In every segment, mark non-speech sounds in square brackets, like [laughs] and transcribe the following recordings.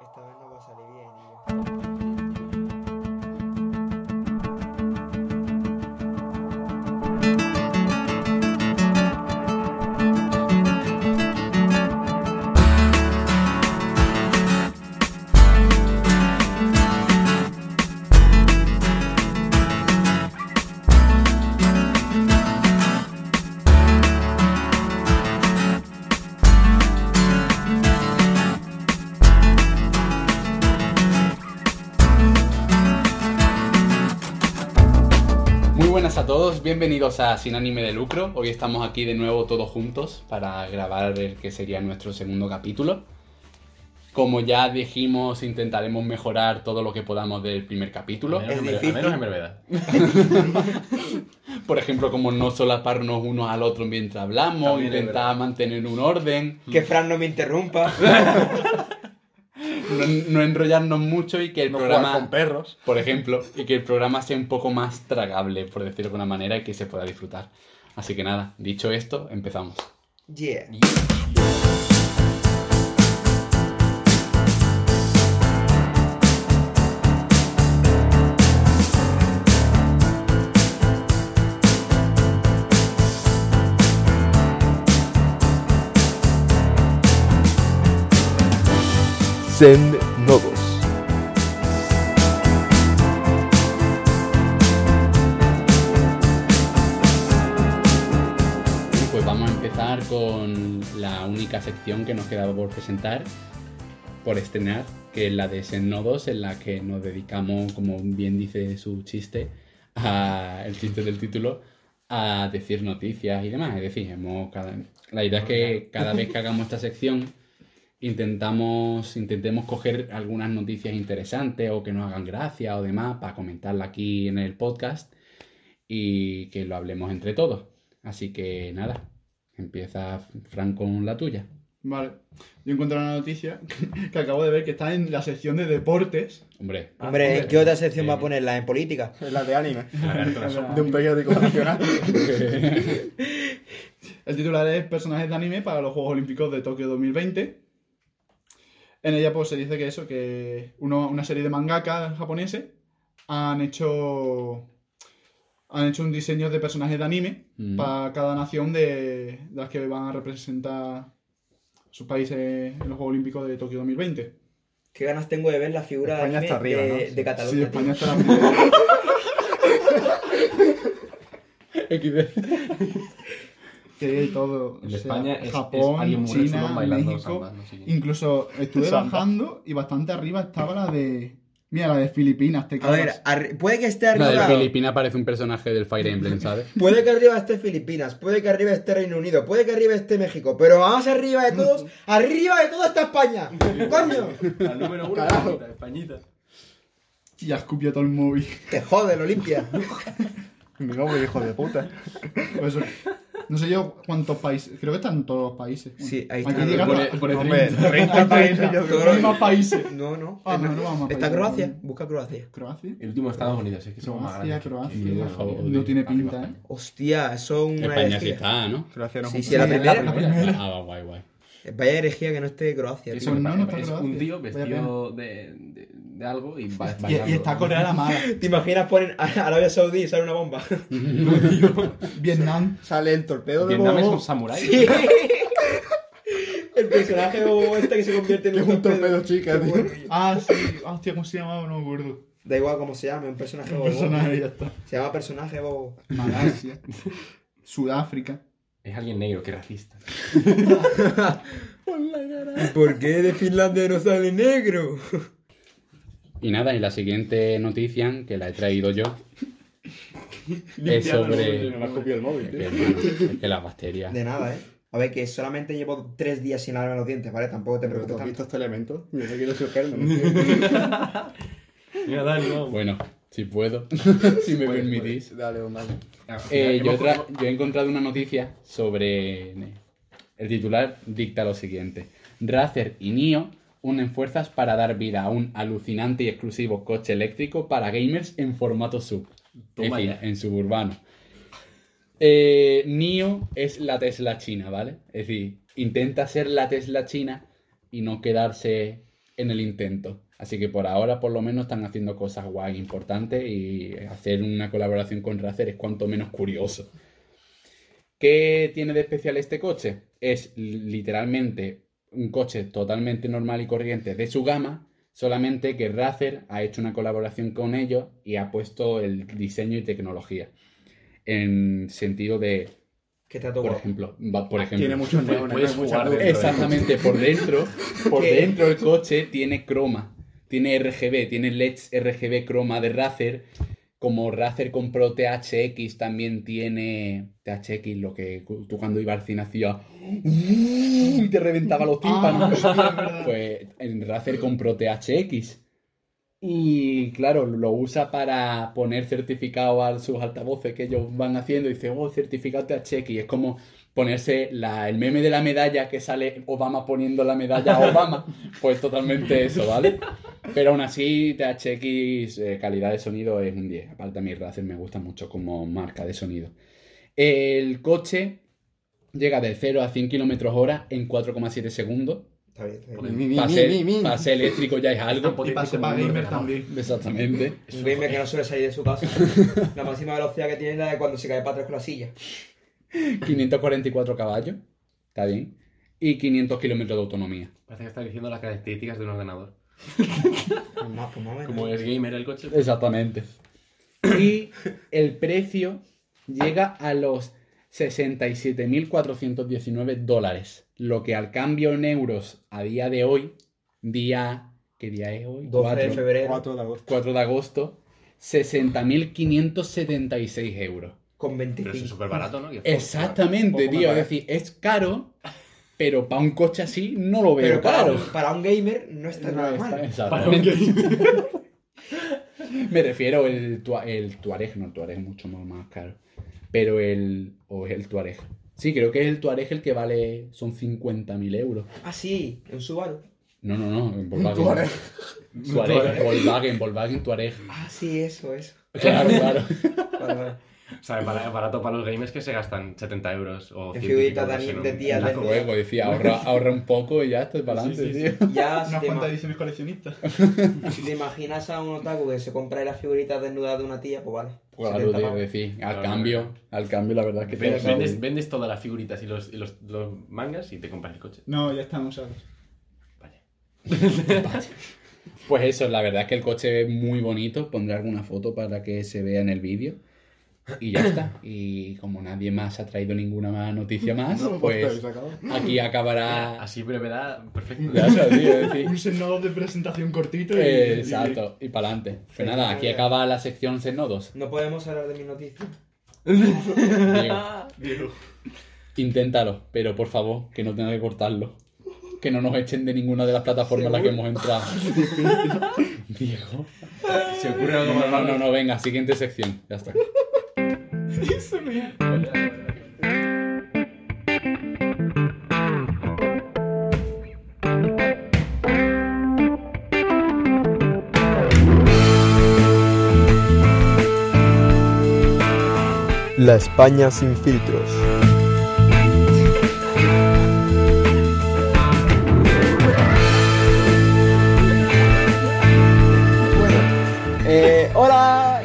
Esta vez no va a salir bien. tío. Bienvenidos a Sin Anime de Lucro. Hoy estamos aquí de nuevo todos juntos para grabar el que sería nuestro segundo capítulo. Como ya dijimos, intentaremos mejorar todo lo que podamos del primer capítulo. Es menos, menos en verdad. Por ejemplo, como no solaparnos unos al otro mientras hablamos, También intentar mantener un orden, Que Fran no me interrumpa. [laughs] no, no enrollarnos mucho y que el No programa... jugar con perros. por ejemplo, y que el programa sea un poco más tragable, por decirlo de alguna manera, y que se pueda disfrutar. Así que nada, dicho esto, empezamos. Yeah. Zen Nodos. Pues vamos a empezar con la única sección que nos quedaba por presentar, por estrenar, que es la de Sen Nodos, en la que nos dedicamos, como bien dice su chiste, a, el chiste del título, a decir noticias y demás. Es decir, hemos cada- la idea es que cada vez que hagamos esta sección intentamos intentemos coger algunas noticias interesantes o que nos hagan gracia o demás para comentarla aquí en el podcast y que lo hablemos entre todos. Así que nada, empieza Fran con la tuya. Vale. Yo encontré una noticia [laughs] que acabo de ver que está en la sección de deportes. Hombre, Hombre, ¿en qué otra sección va a ponerla? ¿En política? Es la de anime. De [laughs] de un periódico nacional. [laughs] El titular es Personajes de anime para los Juegos Olímpicos de Tokio 2020. En ella pues se dice que eso, que uno- una serie de mangaka japoneses han hecho han hecho un diseño de personajes de anime Mm. para cada nación de, de las que van a representar sus países en los Juegos Olímpicos de Tokio 2020. ¿Qué ganas tengo de ver la figura de, España anime está arriba, de, ¿no? de Sí. Cataluña? Sí, España tío? está [laughs] la [laughs] que hay todo. En o sea, España es- es Japón, muy China, bailando México. samba, no sé qué. Incluso estuve Samba. bajando y bastante arriba estaba la de. Mira, la de Filipinas, te A ver, cagas. puede que esté la de arriba. Filipina parece un personaje del Fire Emblem, ¿sabes? [laughs] Puede que arriba esté Filipinas, puede que arriba esté Reino Unido, puede que arriba esté México, pero más arriba de todos, [laughs] arriba de todo está España. [laughs] ¡Coño! La número uno, Carajo. Españita, Españita. Y ya escupió todo el móvil. Te jode, lo limpia. Mi nombre, hijo de puta. Por eso, no sé yo cuántos países. Creo que están en todos los países. Sí, ahí Aquí está. llega Pone- hasta- pone Hombre, 30. 30 países. los más países. No, no. Ah, no, no vamos a Está. Croacia, busca Croacia. Croacia. El último Estados Unidos, es que somos más Croacia, grandes. Croacia. Sí, por favor. No tiene pinta, ¿eh? Hostia, eso es una España sí está, ¿no? Croacia no Sí, sí, la primera. la primera. Ah, guay, guay. Vaya herejía que no esté Croacia, Es tío. Eso no, no está es Croacia. un tío vestido de, de, de algo y va Y, y está Corea la mala. [laughs] ¿Te imaginas ponen a Arabia Saudí y sale una bomba? [laughs] Vietnam. [laughs] Sale el torpedo de Vietnam es un samurái. El personaje bobo este que se convierte en que es un torpedo Qué chica, tío. Ah, sí. Hostia, ¿cómo se llamaba? No me acuerdo. Da igual cómo se llame, un personaje bobo. personaje ya está. Se llama personaje bobo. Malasia. Sudáfrica. Es alguien negro, qué racista. ¿Y por qué de Finlandia no sale negro? Y nada, y la siguiente noticia, que la he traído yo, es sobre... Me has copiado el móvil, Es que, es que las bacterias... De nada, ¿eh? A ver, que solamente llevo tres días sin lavarme los dientes, ¿vale? Tampoco te preocupes has visto este elemento. Yo no quiero no. Bueno, si puedo, si me Puedes, permitís. Dale. Eh, yo, tra- yo he encontrado una noticia sobre... El titular dicta lo siguiente. Razer y NIO unen fuerzas para dar vida a un alucinante y exclusivo coche eléctrico para gamers en formato sub. En fin, en suburbano. Eh, NIO es la Tesla china, ¿vale? Es decir, intenta ser la Tesla china y no quedarse en el intento. Así que por ahora, por lo menos, están haciendo cosas guay importantes y hacer una colaboración con Razer es cuanto menos curioso. ¿Qué tiene de especial este coche? Es literalmente un coche totalmente normal y corriente de su gama, solamente que Razer ha hecho una colaboración con ellos y ha puesto el diseño y tecnología. En sentido de, Que te ha por tocado. ejemplo, va- por ejemplo, Tiene muchos neones, puedes no hay mucha jugar luz. dentro. Exactamente, por [laughs] dentro, por ¿Qué? dentro el coche tiene croma, tiene RGB, tiene LEDs RGB croma de Razer. Como Razer compró THX, también tiene THX, lo que tú cuando ibas al cine hacías "Uh", y te reventaba los tímpanos. Ah. [laughs] Pues Razer compró THX. Y claro, lo usa para poner certificado a sus altavoces que ellos van haciendo. Y dice, oh, certificado THX. Y es como ponerse la- el meme de la medalla que sale Obama poniendo la medalla a [laughs] Obama. pues totalmente eso, ¿vale? Pero aún así, THX, eh, calidad de sonido es un 10. Aparte, a mí Razer me gusta mucho como marca de sonido. El coche llega de 0 a 100 km hora en 4,7 segundos. Está bien, está bien. Ser eléctrico ya es algo. Y pase para gamer también. Exactamente. Un gamer que no suele salir de su casa. [laughs] La máxima velocidad que tiene es la de cuando se cae para atrás con la silla. 544 caballos. Está bien. Y 500 kilómetros de autonomía. Parece que está diciendo las características de un ordenador. [laughs] Pues. Como es gamer el coche. Exactamente. Y el precio llega a los 67.419 dólares. Lo que al cambio en euros a día de hoy, día... ¿Qué día es hoy? 12 de febrero 4 de agosto. 4 de agosto, 60.576 euros. Con Pero eso es 25. súper barato, ¿no? Exactamente, Poco tío. Es decir, es caro, pero para un coche así no lo veo Pero para, caro. un- para un gamer no está No nada está- mal. exactamente. [laughs] Me refiero el, el Tuareg, no, el Tuareg es mucho más, más caro. Pero el. O es el Tuareg. Sí, creo que es el Tuareg el que vale. Son 50.000 euros. Ah, sí, en Subaru. No, no, no, en Volkswagen. Tuareg. Tuareg, Volkswagen, Volkswagen, Tuareg. Ah, sí, eso, eso. Claro, claro. [laughs] Vale, vale. O sea, para- barato para los gamers que se gastan 70 euros o En 100 y figuritas de euros en ani- un- de tías en de Luego decía, ahorra, [laughs] ahorra un poco y ya estoy para adelante, Sí, sí, tío. Ya, si Unas te, cuantas ima- ediciones coleccionistas. [laughs] si te imaginas a un otaku que se compra las figuritas desnudas de una tía, pues vale. Claro, 70 tío, decir, al cambio, no. al cambio la verdad es que te Vendes, vendes, vendes todas las figuritas y los, y los, los mangas y te compras el coche. No, ya están usados. Vaya. Pues eso, la verdad es que el coche es muy bonito. Pondré alguna foto para que se vea en el vídeo. Y ya está. Y como nadie más ha traído ninguna más noticia más, No pues acabado. aquí acabará. Así brevedad, perfecto. Ya tío, Un senodo de presentación cortito y... Exacto, y para adelante. Pues Sí, nada, aquí acaba la sección Senodos. No podemos hablar de mis noticias. [laughs] Diego, inténtalo, pero por favor, que no tenga que cortarlo. Que no nos echen de ninguna de las plataformas en las que hemos entrado. [laughs] Diego. Se ocurre algo No, más no, no, no, venga, siguiente sección. Ya está. La España sin filtros. Eh, hola.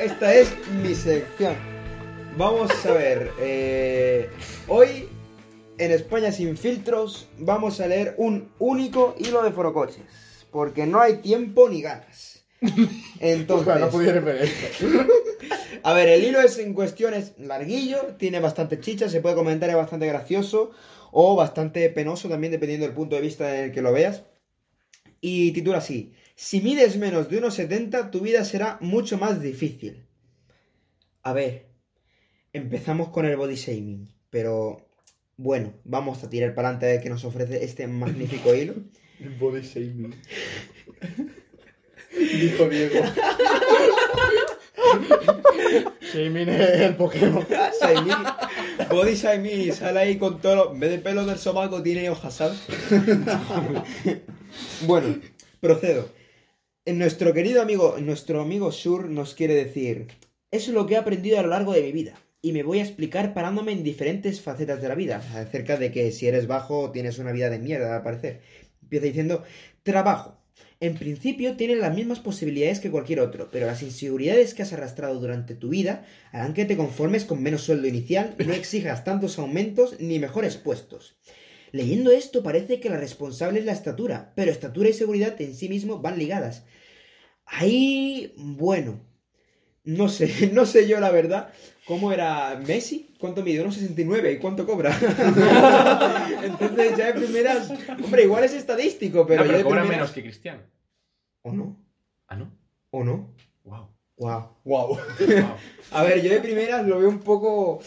Esta es sección. Vamos a ver, eh, hoy en España sin filtros vamos a leer un único hilo de forocoches, porque no hay tiempo ni ganas. Entonces, Ojalá no pudierais ver esto. [laughs] a ver, el hilo es en cuestión es larguillo, tiene bastante chicha, se puede comentar, es bastante gracioso o bastante penoso también dependiendo del punto de vista en el que lo veas. Y titula así, si mides menos de 1,70 tu vida será mucho más difícil. A ver, empezamos con el body shaming, pero bueno, vamos a tirar para adelante a ver qué nos ofrece este magnífico [laughs] hilo. Body shaming. Dijo Diego. Shaming es el Pokémon. Shaming, body shaming sale ahí con todo, lo- en vez de pelo del sobaco tiene hojas, ¿sabes? bueno, procedo. En nuestro querido amigo, nuestro amigo Sur nos quiere decir, eso es lo que he aprendido a lo largo de mi vida. y me voy a explicar parándome en diferentes facetas de la vida, acerca de que si eres bajo tienes una vida de mierda, al parecer. Empieza diciendo, trabajo. En principio tienes las mismas posibilidades que cualquier otro, pero las inseguridades que has arrastrado durante tu vida harán que te conformes con menos sueldo inicial, [laughs] no exijas tantos aumentos ni mejores puestos. Leyendo esto parece que la responsable es la estatura, pero estatura y seguridad en sí mismo van ligadas. Ahí, bueno, no sé, [laughs] no sé yo la verdad cómo era Messi, cuánto mide, 1,69 y cuánto cobra. [laughs] Entonces ya de primeras, hombre, igual es estadístico, pero, no, pero de cobra primeras- menos que Cristiano. ¿O no? Ah, ¿no? ¿O no? Wow. Wow. Wow. A ver, yo de primeras lo veo un poco...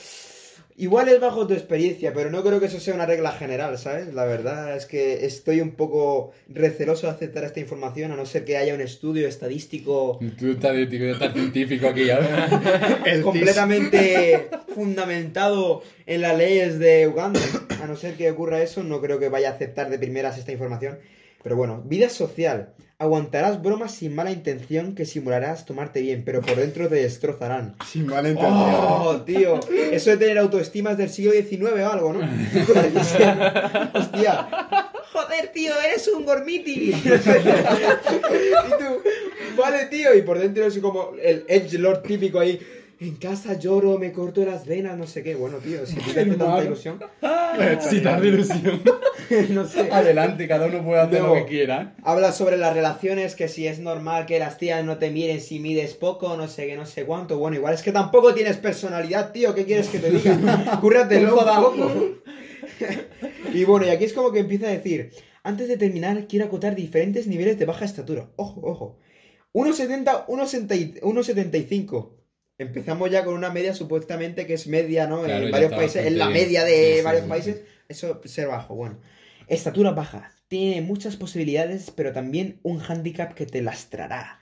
Igual es bajo tu experiencia, pero no creo que eso sea una regla general, ¿sabes? La verdad es que estoy un poco receloso de aceptar esta información, a no ser que haya un estudio estadístico Tú tío, estás científico aquí ahora. [laughs] Completamente fundamentado en las leyes de Uganda. A no ser que ocurra eso, no creo que vaya a aceptar de primeras esta información. Pero bueno, vida social. Aguantarás bromas sin mala intención que simularás tomarte bien, pero por dentro te destrozarán. Sin mala intención. ¡Oh, tío! Eso de tener autoestima es del siglo XIX o algo, ¿no? [laughs] Hostia. Joder, tío, eres un gormiti. [laughs] y tú, vale, tío. Y por dentro es como el Edge Lord típico ahí. En casa lloro, me corto las venas, no sé qué. Bueno, tío, si te hace tanta ilusión, Si te hace ilusión. [laughs] no sé. Adelante, cada uno puede hacer Luego. lo que quiera. Habla sobre las relaciones, que si es normal que las tías no te miren si mides poco, no sé qué, no sé cuánto. Bueno, igual es que tampoco tienes personalidad, tío. ¿Qué quieres que te diga? [laughs] Cúrratelo un poco. [laughs] y bueno, y aquí es como que empieza a decir, antes de terminar, quiero acotar diferentes niveles de baja estatura. Ojo, ojo. 1,70, 1,70 1,75. Empezamos ya con una media supuestamente que es media, ¿no? Claro, en varios países, en la bien. media de Sí, varios sí, países. Eso ser bajo, bueno. Estatura baja. Tiene muchas posibilidades, pero también un hándicap que te lastrará.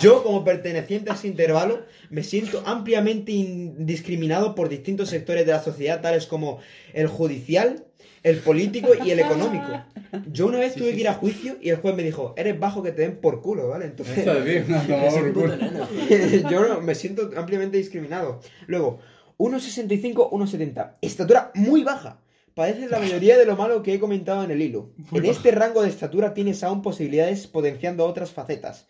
Yo, [laughs] como perteneciente a ese intervalo, me siento ampliamente indiscriminado por distintos sectores de la sociedad, tales como el judicial, el político y el económico. [laughs] Yo una vez tuve que ir a juicio y el juez me dijo, eres bajo que te den por culo, ¿vale? Entonces, no, [laughs] por culo. [laughs] yo me siento ampliamente discriminado. Luego, 1,65, 1,70. Estatura muy baja. Padeces la mayoría de lo malo que he comentado en el hilo. en este rango de estatura tienes aún posibilidades potenciando otras facetas.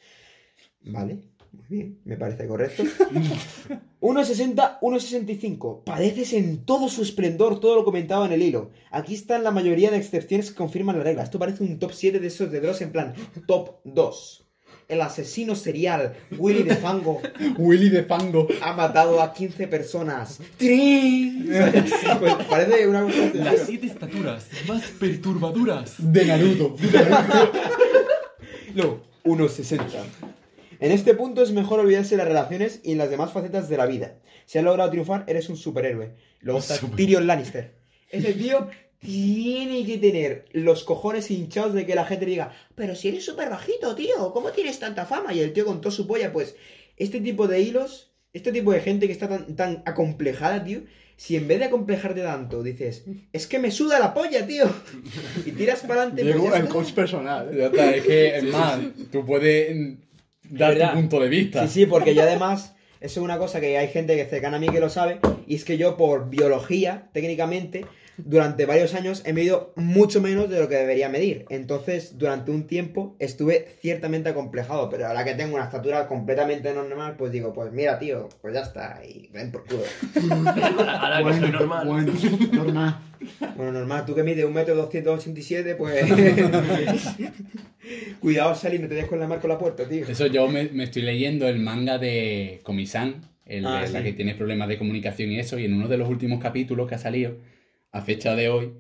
Vale, muy bien, me parece correcto. [laughs] 1,60, 1,65. Padeces en todo su esplendor todo lo comentado en el hilo. Aquí están la mayoría de excepciones que confirman la regla. Esto parece un top 7 de esos de Dross en plan top 2. El asesino serial Willy de Fango [laughs] Willy de Fango. ha matado a 15 personas. ¡Trin! [laughs] Pues parece una cosa Las siete estaturas más perturbadoras. De Naruto. No, 1,60. En este punto es mejor olvidarse de las relaciones y en las demás facetas de la vida. Si has logrado triunfar, eres un superhéroe. Luego está Tyrion Lannister. Ese tío [laughs] tiene que tener los cojones hinchados de que la gente diga, pero si eres súper bajito, tío, ¿cómo tienes tanta fama? Y el tío con toda su polla, pues, este tipo de hilos, este tipo de gente que está tan, tan acomplejada, tío, si en vez de acomplejarte tanto dices, es que me suda la polla, tío, y tiras para adelante, pues Diego, ya el coach personal. ¿eh? Ya está, es que, es más, tú puedes dar tu punto de vista. Sí, sí, porque yo además, eso es una cosa que hay gente que cercana a mí que lo sabe, y es que yo por biología, técnicamente, durante varios años he medido mucho menos de lo que debería medir. Entonces, durante un tiempo estuve ciertamente acomplejado, pero ahora que tengo una estatura completamente normal, pues digo, pues mira, tío, pues ya está, y ven por culo. [laughs] Ahora que soy normal. Bueno, normal. Bueno, normal, tú que mides un metro 287, pues... [laughs] [laughs] Cuidado, Sally, no te des con la marca con la puerta, tío. Eso yo me, me estoy leyendo el manga de El Ah, de la sí. que tiene problemas de comunicación y eso, y en uno de los últimos capítulos que ha salido, a fecha de hoy,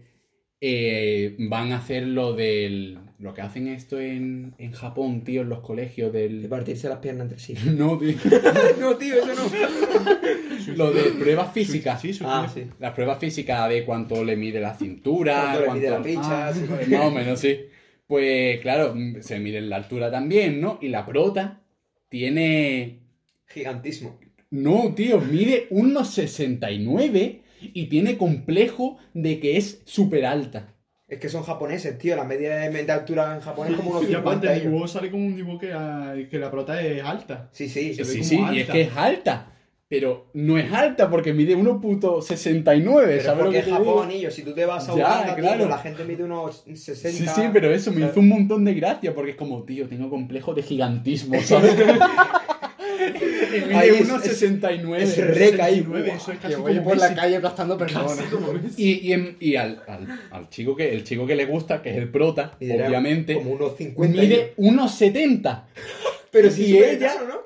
eh, van a hacer lo del... Lo que hacen esto en, en Japón, tío, en los colegios De del... partirse las piernas entre sí. [laughs] No, tío. [laughs] no, tío, eso no. Lo de pruebas físicas. Sí, sí, Ah, sí. Las pruebas físicas de cuánto le mide la cintura, Cuánto le mide la picha, Ah, [laughs] sí. más o menos, sí. Pues claro, se mide la altura también, ¿no? Y la prota tiene... Gigantismo. No, tío, mide 1,69 y tiene complejo de que es súper alta. Es que son japoneses, tío. La media de, de altura en Japón es como unos Y aparte 50 el dibujo sale como un dibujo que, ah, que la prota es alta. Sí, sí. Se ve Sí, como sí, y es que es alta. pero no es alta porque mide 1.69, Pero ¿sabes lo porque que es Japón, digo? anillo. Si tú te vas a Ya, Uganda, tío, claro. la gente mide unos 60. Sí, sí, pero eso me ¿sabes? hizo un montón de gracia porque es como, tío, tengo complejo de gigantismo, ¿sabes? [laughs] mide [laughs] Ahí es- 1.69. es rec ahí. 69, Buah, eso es Que voy como por la calle aplastando personas. Y, y, en- y al, al- al chico que, el chico que le gusta, que es el prota, Y obviamente, Como unos 50. mide 1,70. [laughs] Pero si y es ella- ¿no?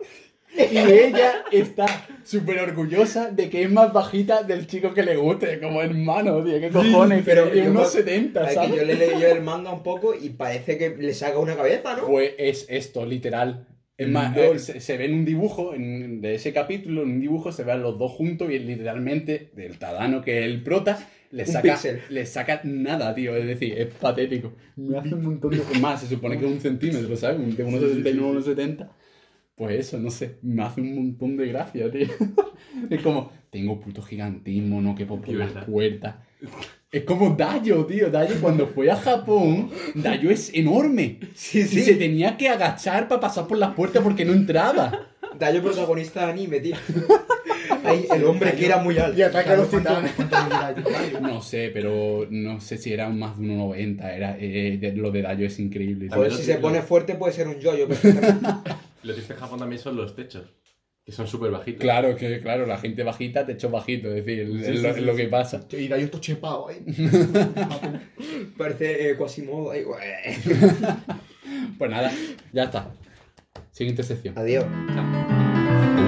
Y ella está súper orgullosa de que es más bajita del chico que le guste, como hermano, tío, qué cojones, pero pero es yo- unos 70, Es que ¿sabes? yo le leí yo el manga un poco y parece que le saca una cabeza, ¿no? Pues es esto, literal. Es más, eh, se, se ve en un dibujo, en- de ese capítulo, en un dibujo se ven los dos juntos y literalmente del Tadano, que es el prota, le saca, le saca nada, tío. Es decir, es patético. Me hace un montón de... Más, se supone que es un centímetro, ¿sabes? De 1,69 a 1,70. Pues eso, no sé, me hace un montón de gracia, tío. [laughs] Es como, tengo puto gigantismo, no quepo por las puertas. Es como Dayo, tío. Dayo cuando fue a Japón, Dayo es enorme. Sí, Y se tenía que agachar para pasar por las puertas porque no entraba. Dayo protagonista de anime, tío. Ahí, el hombre que era muy alto. Y ataca a los. No sé, pero no sé si era más de 1,90. Era, eh, lo de Dayo es increíble. Joder, si se pone fuerte puede ser un yoyo. perfectamente. Lo que dice en Japón también son los techos, que son súper bajitos. Claro, que claro, la gente bajita te echó bajito, es decir, Sí, es, sí, lo, sí, es lo sí. que pasa. Y Dayo está chepado ahí. [laughs] Parece eh, Quasimodo ahí. güey. [laughs] Pues nada, ya está. Siguiente sección. Adiós.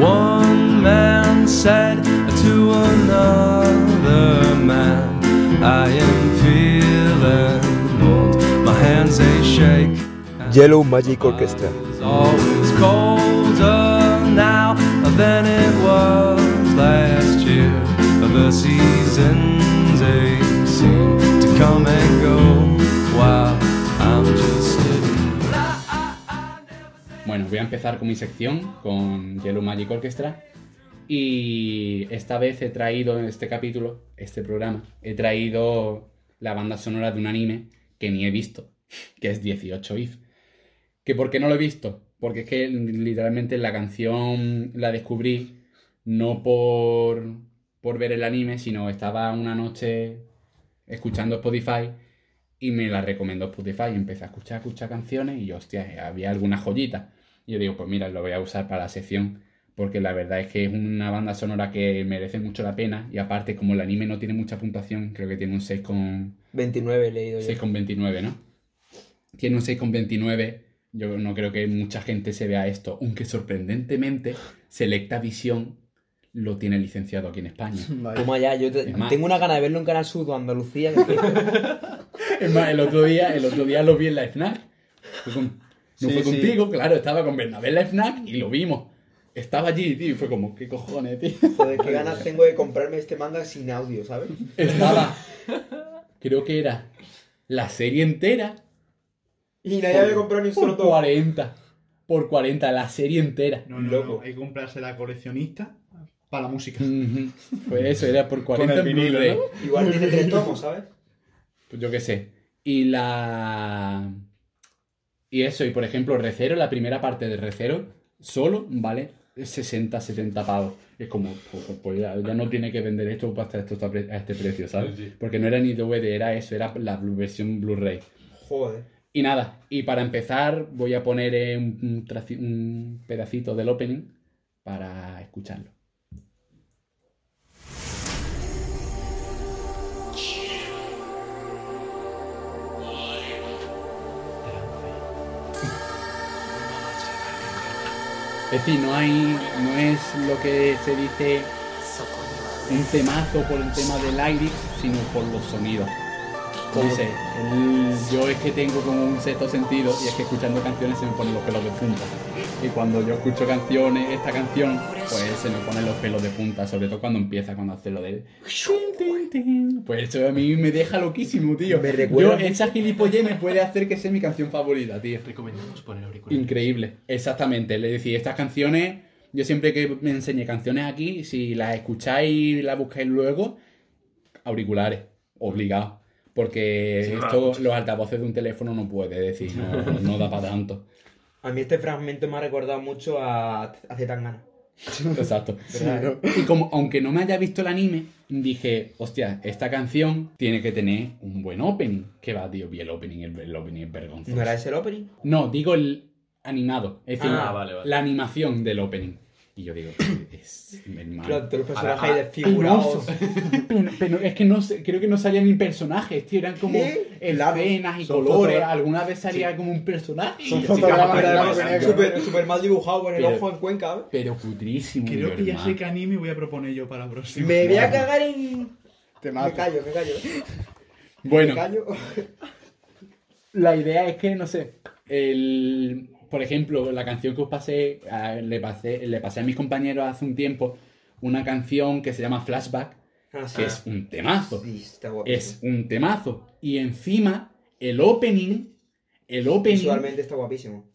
One man said to another man, I am feeling old. My hands they shake. Yellow Magic Orchestra. It's always colder now than it was last year. The seasons they seem to come and go while I'm just sitting. Bueno, voy a empezar con mi sección, con Yellow Magic Orchestra. Y esta vez he traído en este capítulo, este programa, he traído la banda sonora de un anime que ni he visto, que es 18 If. ¿Que por qué no lo he visto? Porque es que literalmente la canción la descubrí no por, por ver el anime, sino estaba una noche escuchando Spotify y me la recomendó Spotify. Y empecé a escuchar, a escuchar canciones y yo, hostia, había alguna joyita. Y yo digo, pues mira, lo voy a usar para la sección porque la verdad es que es una banda sonora que merece mucho la pena y aparte como el anime no tiene mucha puntuación, creo que tiene un 6 con 29 he leído yo. 6,29, ¿no? Tiene un 6,29. Yo no creo que mucha gente se vea esto, aunque sorprendentemente Selecta Visión lo tiene licenciado aquí en España. [laughs] Toma ya, yo te- Es más- tengo una gana de verlo en Canal Sur o Andalucía. que. [laughs] Es más, el otro día, el otro día lo vi en la FNAC. Fue con- no Sí, fue sí. contigo, claro, estaba con Bernabé en la FNAC y lo vimos. Estaba allí, tío, y fue como, ¿qué cojones, tío? Joder, qué ganas [laughs] tengo de comprarme este manga sin audio, ¿sabes? Estaba, creo que era la serie entera Y nadie había comprado ni un solo por tomo. 40. Por 40, la serie entera. No, no, Loco. no. Hay que comprarse la coleccionista para la música. Ujú. Pues eso, era por 40 el en vinilo, Blu-ray. ¿no? Igual tiene tres tomos, ¿sabes? Pues yo qué sé. Y la. Y eso, y por ejemplo, Recero, la primera parte de Recero, solo vale 60, 70 pavos. Es como, pues, pues ya, ya no tiene que vender esto para estar esto a este precio, ¿sabes? Sí. Porque no era ni DVD, era eso, era la versión Blu-ray. Joder. Y nada, y para empezar voy a poner un pedacito del opening para escucharlo. Es decir, no hay. no es lo que se dice un temazo por el tema del lyrics, sino por los sonidos. No sé, el- yo es que tengo como un sexto sentido y es que escuchando canciones se me ponen los pelos de punta. Y cuando yo escucho canciones, esta canción, pues se me ponen los pelos de punta, sobre todo cuando empieza, cuando hace lo de... Pues eso a mí me deja loquísimo, tío. Me recuerda Yo, esa gilipollez me puede hacer que sea mi canción favorita, tío. Recomendamos poner auriculares. Increíble, exactamente. Es decir, estas canciones, yo siempre que me enseñe canciones aquí, si las escucháis y las buscáis luego, auriculares, obligados. Porque Sí, esto, los altavoces de un teléfono no puede decir, no, [laughs] no da para tanto. A mí este fragmento me ha recordado mucho a, a Zetangana. Exacto. [laughs] Y como, aunque no me haya visto el anime, dije, hostia, esta canción tiene que tener un buen opening. ¿Qué va, tío? Vi el opening, el, el opening es vergonzoso. ¿No era ese el opening? No, digo el animado. Es decir, Ah, vale, vale. la animación del opening. Y yo digo, es el mal. Claro, todos los personajes ahí desfigurados. Pero, [laughs] pero es que no sé, creo que no salían ni personajes, tío, eran como escenas y Son colores. fotogra- Alguna vez salía como un personaje. Son y- fotogramas súper súper mal dibujado con el Pero- ojo en Cuenca. ¿eh? Pero putrísimo. Creo que ya sé qué anime voy a proponer yo para la próxima. Me voy a cagar en. Te Me mato. callo, me callo. Bueno, Me callo. la idea es que, no sé, el, por ejemplo, la canción que os pasé, a- le pasé, le pasé a mis compañeros hace un tiempo una canción que se llama Flashback, Ah, que es un temazo. Sí, está. Es un temazo. Y encima, el opening, el opening Visualmente está guapísimo.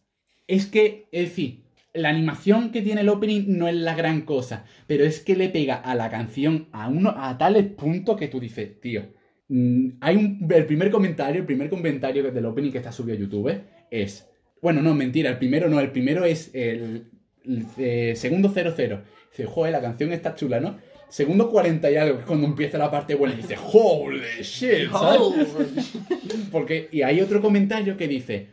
es que, es decir, la animación que tiene el opening no es la gran cosa, pero es que le pega a la canción a uno a tales puntos que tú dices, tío. mm, hay un, el primer comentario, el primer comentario del opening que está subido a YouTube es, bueno, no, mentira, el primero no, el primero es el, el, eh, segundo 00. Dice, joder, la canción está chula, ¿no? Segundo 40 y algo, que es cuando empieza la parte buena, y dice, holy shit, ¿sabes? [laughs] Porque, y hay otro comentario que dice,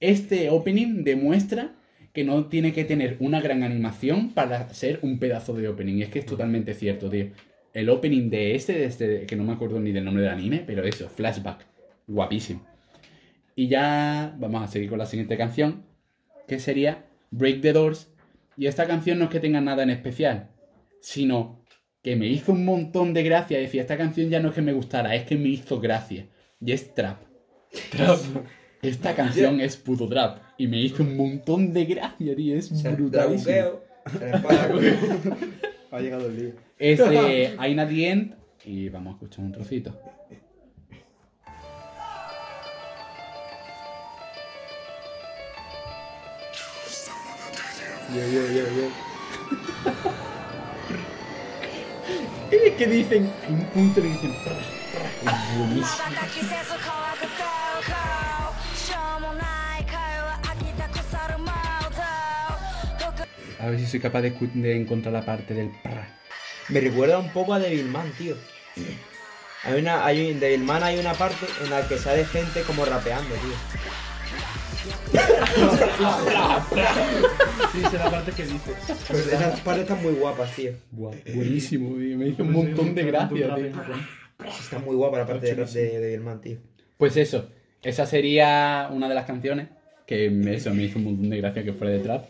este opening demuestra que no tiene que tener una gran animación para ser un pedazo de opening. Y es que es totalmente cierto, tío. El opening de este, de este, que no me acuerdo ni del nombre del anime, pero eso, flashback. Guapísimo. Y ya vamos a seguir con la siguiente canción, que sería Break the Doors. Y esta canción no es que tenga nada en especial, sino que me hizo un montón de gracia. Decía, esta canción ya no es que me gustara, es que me hizo gracia. Y es trap. Esta canción es puto trap. Y me hizo un montón de gracia, tío. Es para- [laughs] Ha llegado el día. Es de Aina the End. Y vamos a escuchar un trocito. Yo, yo, yo, yo. ¿Qué dicen? En un punto dicen. Es buenísimo. A ver si soy capaz de, encontrar la parte del pra. Me recuerda un poco a Devilman, tío. Hay una, hay, en Devilman hay una parte en la que sale gente como rapeando, tío. Sí, es la parte que dices. Pues esas partes están muy guapas, tío. Buah, buenísimo, tío. Me hizo un montón de gracia, tío. Está muy guapa la parte de de, de tío. Pues eso, esa sería una de las canciones que me, eso me hizo un montón de gracia que fuera de trap.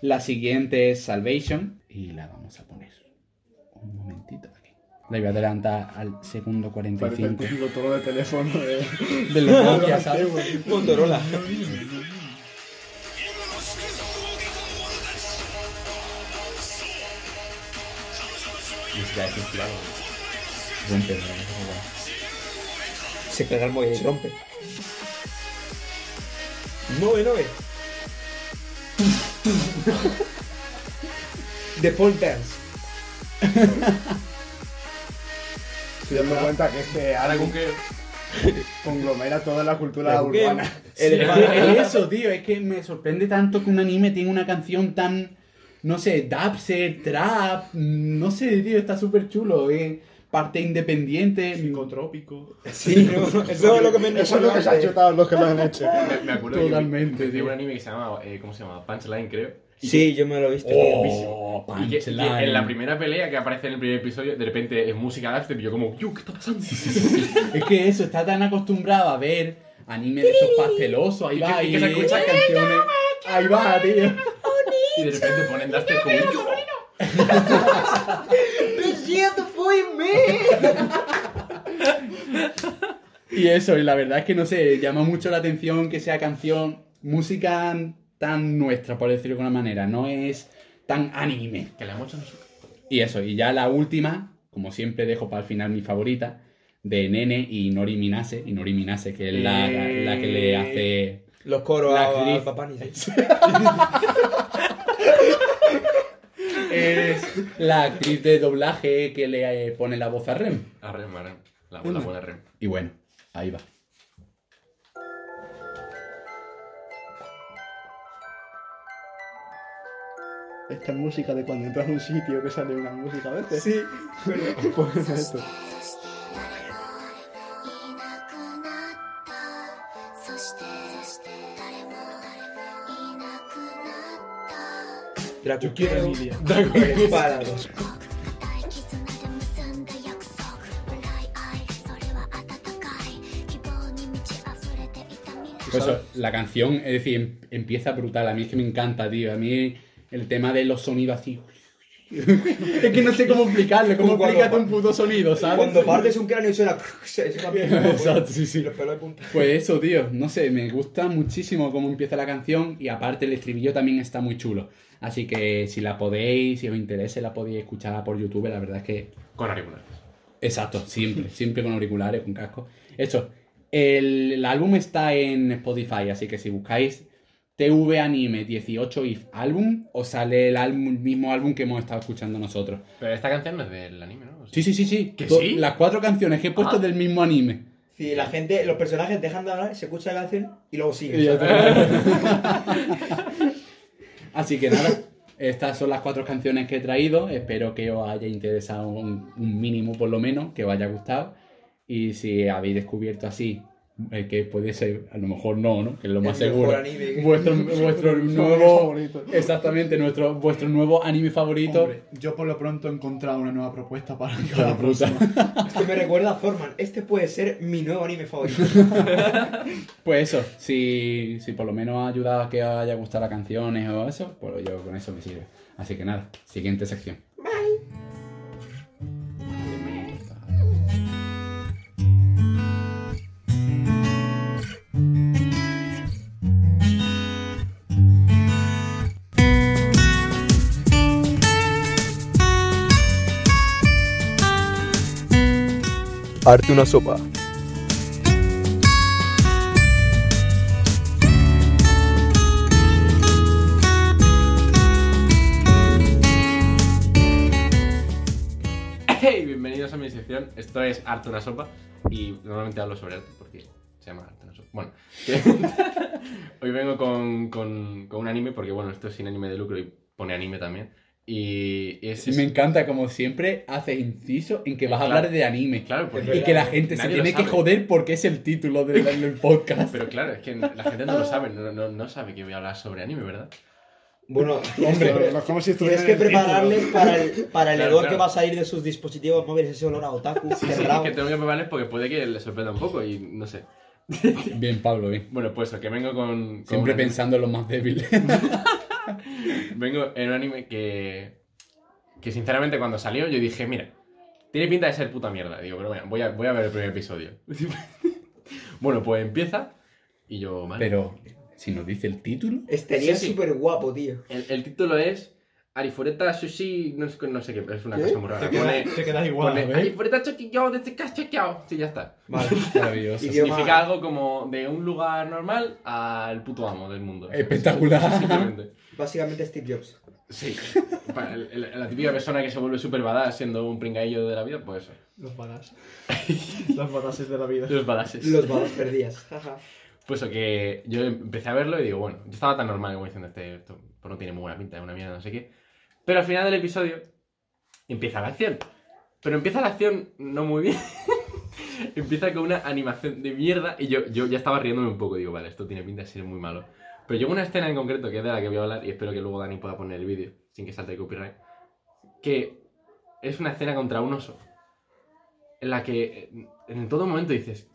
La siguiente es Salvation y la vamos a poner un momentito La voy a adelantar al segundo Parece el 45 tono de teléfono de... de los [laughs] Nokia, ¿sabes? Motorola. Música de inspirado. Rompe, ¿no? Se pega el móvil y rompe. 9, 9. Default Dance. Estoy dando cuenta que este álbum conglomera toda la cultura urbana. El es eso, tío. Es que me sorprende tanto que un anime tenga una canción tan. No sé, dubstep, trap. No sé, tío, está súper chulo. eh. Parte independiente. Psicotrópico. Sí, no, eso es lo que me Eso es lo que se ha chutado los que lo han hecho. Me, me acuerdo Totalmente, un anime que se llama. eh, ¿Cómo se llama? Punchline, creo. Sí, yo me lo he visto. Oh, Y que, y en la primera pelea que aparece en el primer episodio, de repente es música dubstep y yo como, ¡Yo, qué está pasando! [laughs] Es que eso, está tan acostumbrado a ver anime de estos pastelosos. Ahí Y va, que- y y que se canciones. Ahí va, tío. Y de repente ponen dubstep como, ¡Yo! [laughs] Y eso, y la verdad es que no sé, llama mucho la atención que sea canción, música tan nuestra, por decirlo de alguna manera. No es tan anime. Que le hemos hecho nosotros. Y eso, y ya la última, como siempre dejo para el final mi favorita, de Nene y Nori Minase. Y Nori Minase, que es la, la- la que le hace. Los coros La a, a actriz. [laughs] Es la actriz de doblaje que le eh, pone la voz a Rem. A Rem, a Rem. La, la buena Rem. Y bueno, ahí va. Esta es música de cuando entras a un sitio que sale una música a veces. Sí, [laughs] Pues [laughs] esto. Yo quiero Emilia. Pues eso, la canción, es decir, em- empieza brutal. A mí es que me encanta, tío. A mí el tema de los sonidos así. [laughs] es que no sé cómo explicarle, cómo pa- un puto sonido, ¿sabes? Cuando partes un cráneo y suena. [laughs] Exacto, sí, sí. Los pelos de punta. Pues eso, tío, no sé, me gusta muchísimo cómo empieza la canción y aparte el estribillo también está muy chulo. Así que si la podéis, si os interese, la podéis escuchar por YouTube, la verdad es que... Con auriculares. Exacto, siempre, siempre con auriculares, con casco. Eso, el, el álbum está en Spotify, así que si buscáis TV Anime 18 If álbum, os sale el, álbum, el mismo álbum que hemos estado escuchando nosotros. Pero esta canción no es del anime, ¿no? O sea, Sí, sí, sí, sí. ¿Que sí? Las cuatro canciones que he puesto Ah. del mismo anime. Si la gente, los personajes dejan de hablar, se escucha la canción y luego siguen. [laughs] Así que nada, estas son las cuatro canciones que he traído. Espero que os haya interesado un, un mínimo por lo menos, que os haya gustado. Y si habéis descubierto así, eh, que puede ser, a lo mejor no, ¿no? Que es lo más El mejor seguro. anime. Vuestro, [laughs] vuestro [laughs] nuevo... Exactamente, nuestro, vuestro nuevo anime favorito. Hombre, yo por lo pronto he encontrado una nueva propuesta para [laughs] puta. próxima. Esto me recuerda a Thorman. Este puede ser mi nuevo anime favorito. Pues eso, si, si por lo menos ha ayudado a que haya gustado las canciones o eso, pues yo con eso me sirve. Así que nada, siguiente sección. Arte una sopa. Hey, bienvenidos a mi sección. Esto es Arte una sopa y normalmente hablo sobre arte porque se llama Arte una sopa. Bueno, [laughs] hoy vengo con, con, con un anime porque bueno, esto es sin anime de lucro y pone anime también. Y, y es, me encanta, como siempre, haces inciso en que vas a Claro. hablar de anime. Claro, porque Y que la gente se tiene que joder porque es el título del, del [laughs] podcast. Pero claro, es que la gente no lo sabe, no, no, no sabe que voy a hablar sobre anime, ¿verdad? Bueno, [laughs] Hombre, es como si tienes que título. para el, para el Claro, hedor claro. que va a salir de sus dispositivos móviles, ese olor a otaku, Sí, sí, es que tengo que prepararles porque puede que les sorprenda un poco y no sé. Bien, Pablo, bien. Bueno, pues que vengo con... con Siempre pensando en los más débiles. [laughs] Vengo en un anime que. Que sinceramente cuando salió yo dije, mira, tiene pinta de ser puta mierda. Digo, pero bueno, voy a, voy a ver el primer episodio. [laughs] bueno, pues empieza y yo, vale. Pero, si nos dice el título. Estaría Sí, sí. súper guapo, tío. El, el título es Arifureta Sushi, no sé, no sé qué, es una ¿Qué? cosa muy rara. Te queda, Pone, te queda igual. pone ¿ves? Arifureta Chokiyao de Chokiyao. Sí, ya está. Vale. [laughs] Maravilloso. Idioma- Significa algo como de un lugar normal al puto amo del mundo. Espectacular. Simplemente. Básicamente Steve Jobs. Sí. Para el- el- la típica persona que se vuelve súper badass siendo un pringaillo de la vida, pues eso. Los badass. Los badasses de la vida. Los badasses. Los balas perdidas. Jaja. Pues eso, que yo empecé a verlo y digo, bueno, yo estaba tan normal como diciendo, este, esto pues no tiene muy buena pinta, es una mierda, no sé qué. Pero al final del episodio empieza la acción. Pero empieza la acción no muy bien. [laughs] empieza con una animación de mierda y yo, yo ya estaba riéndome un poco. Digo, vale, esto tiene pinta de ser muy malo. Pero llegó una escena en concreto que es de la que voy a hablar y espero que luego Dani pueda poner el vídeo sin que salte el copyright. Que es una escena contra un oso. En la que eh, en todo momento dices,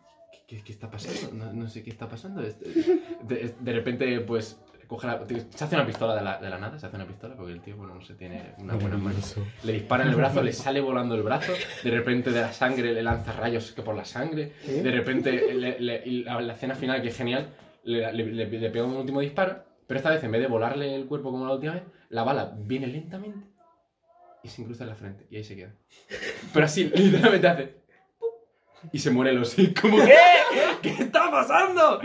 ¿qué, está pasando? No, no sé qué está pasando. Es- De, de repente, pues, coge la- se hace una pistola de la, de la nada, se hace una pistola porque el tío, bueno, no sé, tiene una buena mano. Le dispara en el brazo, le [laughs] sale volando el brazo, de repente de la sangre le lanza rayos que por la sangre, de repente le- le- la, la escena final, que es genial, le, le- le- le pega un último disparo, pero esta vez en vez de volarle el cuerpo como la última vez, la bala viene lentamente y se incrusta en la frente y ahí se queda. Pero así, [laughs] literalmente hace... Y se muere el oso. Y como, ¿qué? ¿Qué está pasando?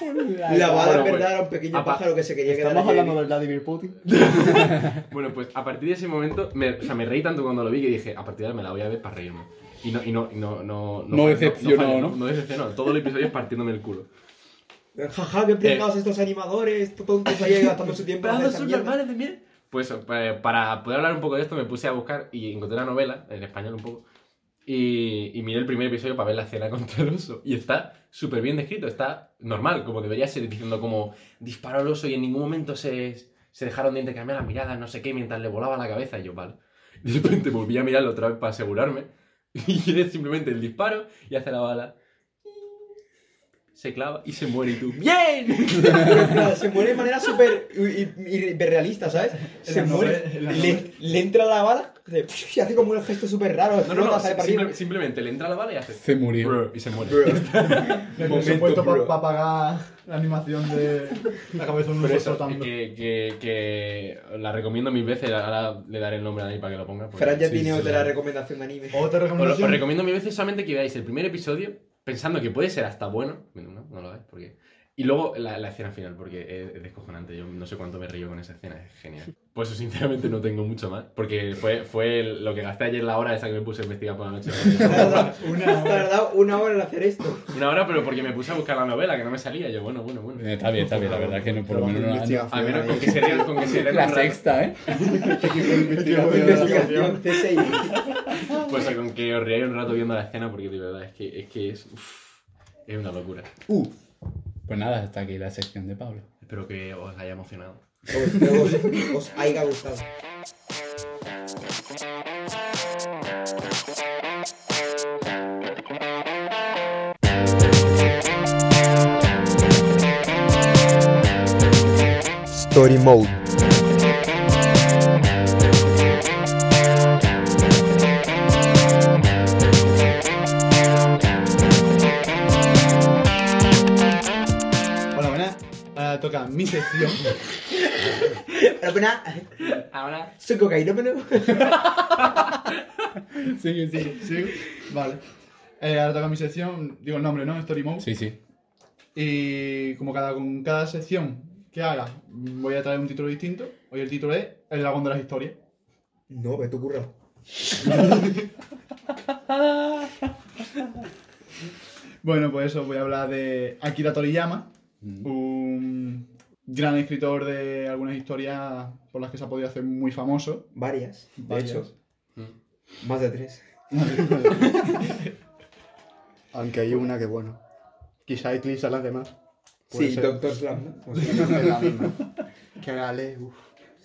La bala Bueno, en verdad bueno. era un pequeño pájaro que se quería quedar Estamos hablando de Vladimir Putin. [laughs] Bueno, pues a partir de ese momento, me, o sea, me reí tanto cuando lo vi que dije, a partir de ahora me la voy a ver para reírme. Y no, y no, y no, no, No falló, decepcionó, falló, ¿no? No, decepcionó. Todo el episodio es partiéndome el culo. Jaja, qué pringados estos animadores, tontos ahí gastando su tiempo [laughs] esta mierda. de miel. Pues eh, para poder hablar un poco de esto me puse a buscar y encontré una novela, en español un poco, y, miré el primer episodio para ver la escena contra [laughs] el oso. Y está súper bien descrito, está normal, como debería ser, diciendo como disparó al oso y en ningún momento se, se dejaron de intercambiar las miradas, no sé qué, mientras le volaba la cabeza. Y yo, vale. [laughs] De repente volví a mirarlo otra vez para asegurarme. [laughs] Y es simplemente el disparo y hace la bala. Se clava y se muere y tú. ¡Bien! [laughs] Se muere de manera súper hi- hi- hiperrealista, ¿sabes? Se la muere, le, novela. le entra la bala y hace como un gesto súper raro. No, no, no, simple- arriba. simplemente le entra la bala y hace. Se murió. "Brr", Y se muere. [laughs] [laughs] El Momento, presupuesto bro. para pagar la animación de la cabeza de un eso, flotando. que, que, que la recomiendo mil veces. Ahora le daré el nombre a Dani para que lo ponga. Fran ya sí, tiene sí, otra sí. recomendación de anime. Otra lo- os recomendación. recomiendo mil veces solamente que veáis el primer episodio pensando que puede ser hasta bueno. No, no lo es, porque. Y luego la, la escena final, porque es, es descojonante. Yo no sé cuánto me río con esa escena, es genial. Pues sinceramente no tengo mucho más, porque fue, fue lo que gasté ayer la hora esa que me puse a investigar por la noche. [laughs] Una, tardado una hora en hacer esto. Una hora, pero porque me puse a buscar la novela, que no me salía. Yo, bueno, bueno, bueno. Eh, Está bien, está bien, la verdad es que no, por lo menos no, A menos con que se rían, con que se rían La sexta, ¿eh? [laughs] Pues con que os riáis un rato viendo la escena, porque de verdad es que es, que es, uf, es una locura. Pues nada, hasta aquí la sección de Pablo. Espero que os haya emocionado. Os, os, os haya gustado. Story Mode. Ahora. Pero bueno, Ahora. soy cocainómeno. Sigue, sigue. ¿Sí? Vale. Eh, ahora toca mi sección. Digo el nombre, ¿no? Story Mode. Sí, sí. Y como cada, con cada sección que haga, voy a traer un título distinto. Hoy el título es El dragón de las historias. No, ve tu curra. Bueno, pues eso, voy a hablar de Akira Toriyama, un gran escritor de algunas historias por las que se ha podido hacer muy famoso. Varias, de Varias. hecho. Más de tres. Aunque hay una que, bueno, quizá eclipsa a las demás. Puede Sí, ser. Doctor Slam, ¿no? Pues la misma. Que dale, uff,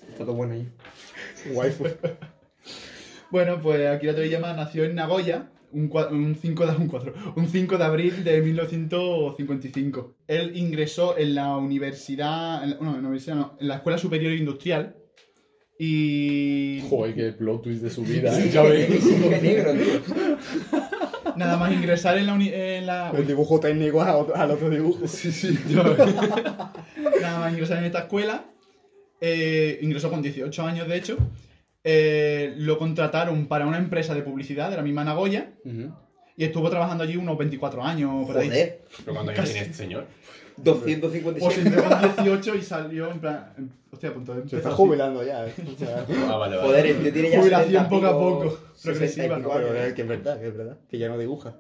está todo bueno ahí. waifu. Bueno, pues Akira Toriyama nació en Nagoya un, cua- un 5 de, un, cuatro- un 5 de abril de 1955. Él ingresó en la universidad, en la- no, en la universidad no, en la Escuela Superior Industrial y Joder, qué plot twist de su vida, ¿eh? Sí, Ya ves. [laughs] qué negro, tío. nada más ingresar en la, uni- en la El dibujo técnico a otro- al otro dibujo. Sí, sí. nada más ingresar en esta escuela, eh, ingresó con 18 años de hecho, eh, lo contrataron para una empresa de publicidad de la misma Nagoya Ujú. y estuvo trabajando allí unos 24 años por ahí. Joder, Pero cuando Casi. tiene este señor. O 257. se entró con 18 y salió en plan... Hostia, a punto de Se está así. jubilando ya, eh. O sea, Ah, vale, vale. Joder, el tío tiene ya Jubilación 70 poco a poco, 60 y progresiva, no, pero años. es que es verdad, que es verdad. Que ya no dibuja.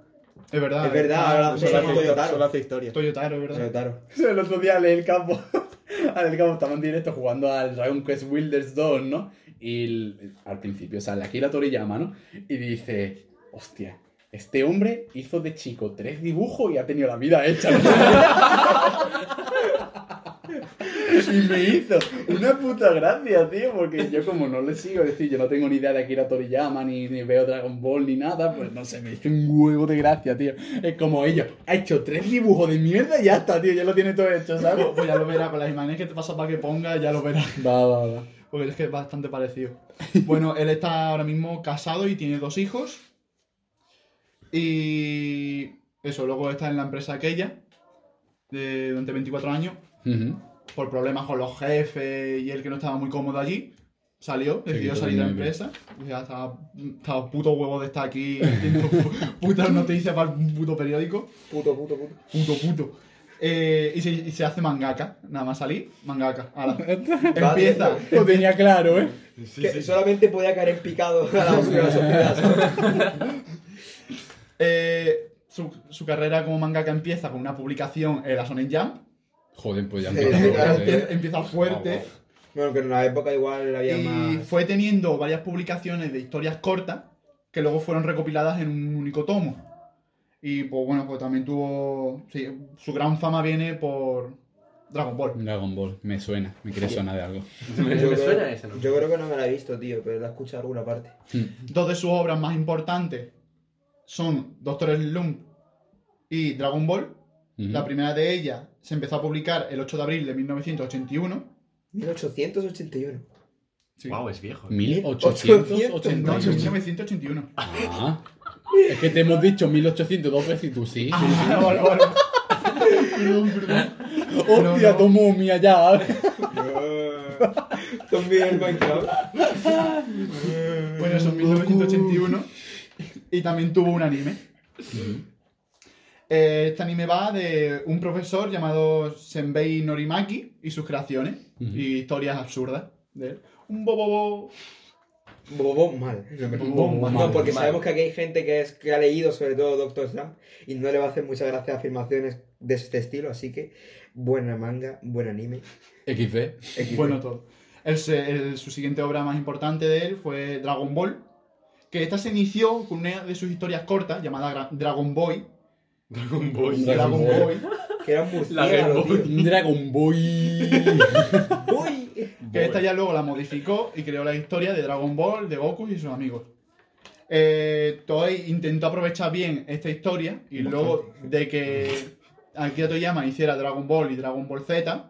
Es verdad. Es verdad, ahora Ah, Solo hace, Toyotaro. solo hace historia. Toyotaro, es verdad. Toyotaro. [laughs] El otro día leí el campo. [laughs] Al el campo estaba en directo jugando al Dragon Quest Builders 2, ¿no? Y el- al principio sale Akira Toriyama, ¿no? Y dice, hostia, este hombre hizo de chico tres dibujos y ha tenido la vida hecha. [laughs] y me hizo una puta gracia, tío, porque yo como no le sigo, es decir, yo no tengo ni idea de Akira Toriyama, ni, ni veo Dragon Ball, ni nada, pues no sé, me hizo un huevo de gracia, tío. Es como ellos, ha hecho tres dibujos de mierda y ya está, tío, ya lo tiene todo hecho, ¿sabes? Pues ya lo verás, con las imágenes que te pasa para que ponga, ya lo verás. Va, va, va. Porque es que es bastante parecido. [laughs] Bueno, él está ahora mismo casado y tiene dos hijos. Y eso, luego está en la empresa aquella, de, durante 24 años, por problemas con los jefes y él que no estaba muy cómodo allí. Salió, decidió salir de la empresa. Y ya estaba, estaba puto huevo de estar aquí [laughs] putas noticias para un puto periódico. Puto, puto, puto. Puto, puto. Eh, y, se, y se hace mangaka. Nada más salir, mangaka. Ala. [laughs] Empieza. Lo tenía claro, ¿eh? que solamente podía caer en picado a la sociedad. [laughs] Eh, su, su carrera como mangaka empieza con una publicación en la Shonen Jump. Joder, pues ya Sí, empieza ¿eh? Empieza, fuerte. Bueno, que en la época igual había Y más. fue teniendo varias publicaciones de historias cortas que luego fueron recopiladas en un único tomo. Y pues bueno, pues también tuvo. Sí, su gran fama viene por Dragon Ball. Dragon Ball, me suena, me quiere sonar de algo. Me, Yo me creo- suena ese, ¿no? Yo creo que no me la he visto, tío, pero la he escuchado alguna parte. Dos de sus obras más importantes son Doctor Slump y Dragon Ball. La primera de ellas se empezó a publicar el 8 de abril de 1981. 1881. Sí. Wow, es viejo. 1881. No, 1981. Ah, es que te hemos dicho 1800 dos veces y tú sí. Ah, [laughs] vale, vale. Perdón, perdón. Hostia, no. tomo mía ya. Zombie del Minecraft. Bueno, eso en 1981. Y también tuvo un anime. Eh, Este anime va de un profesor llamado Senbei Norimaki y sus creaciones y historias absurdas de él. Un bobobo. Bobo mal. Bobo mal. No, porque Mal. sabemos que aquí hay gente que, es, que ha leído sobre todo Doctor Slump y no le va a hacer mucha gracia afirmaciones de este estilo, así que buena manga, buen anime. XD. Bueno, todo. El se- el- su siguiente obra más importante de él fue Dragon Ball. Que esta se inició con una de sus historias cortas llamada Gra- Dragon Boy. Dragon Ball. Dragon Boy. Que era un murciélago, Boy. Dragon Boy. [laughs] Que esta ya luego la modificó y creó la historia de Dragon Ball, de Goku y sus amigos. Eh, Toei intentó aprovechar bien esta historia y luego de que Akira Toriyama hiciera Dragon Ball y Dragon Ball Z,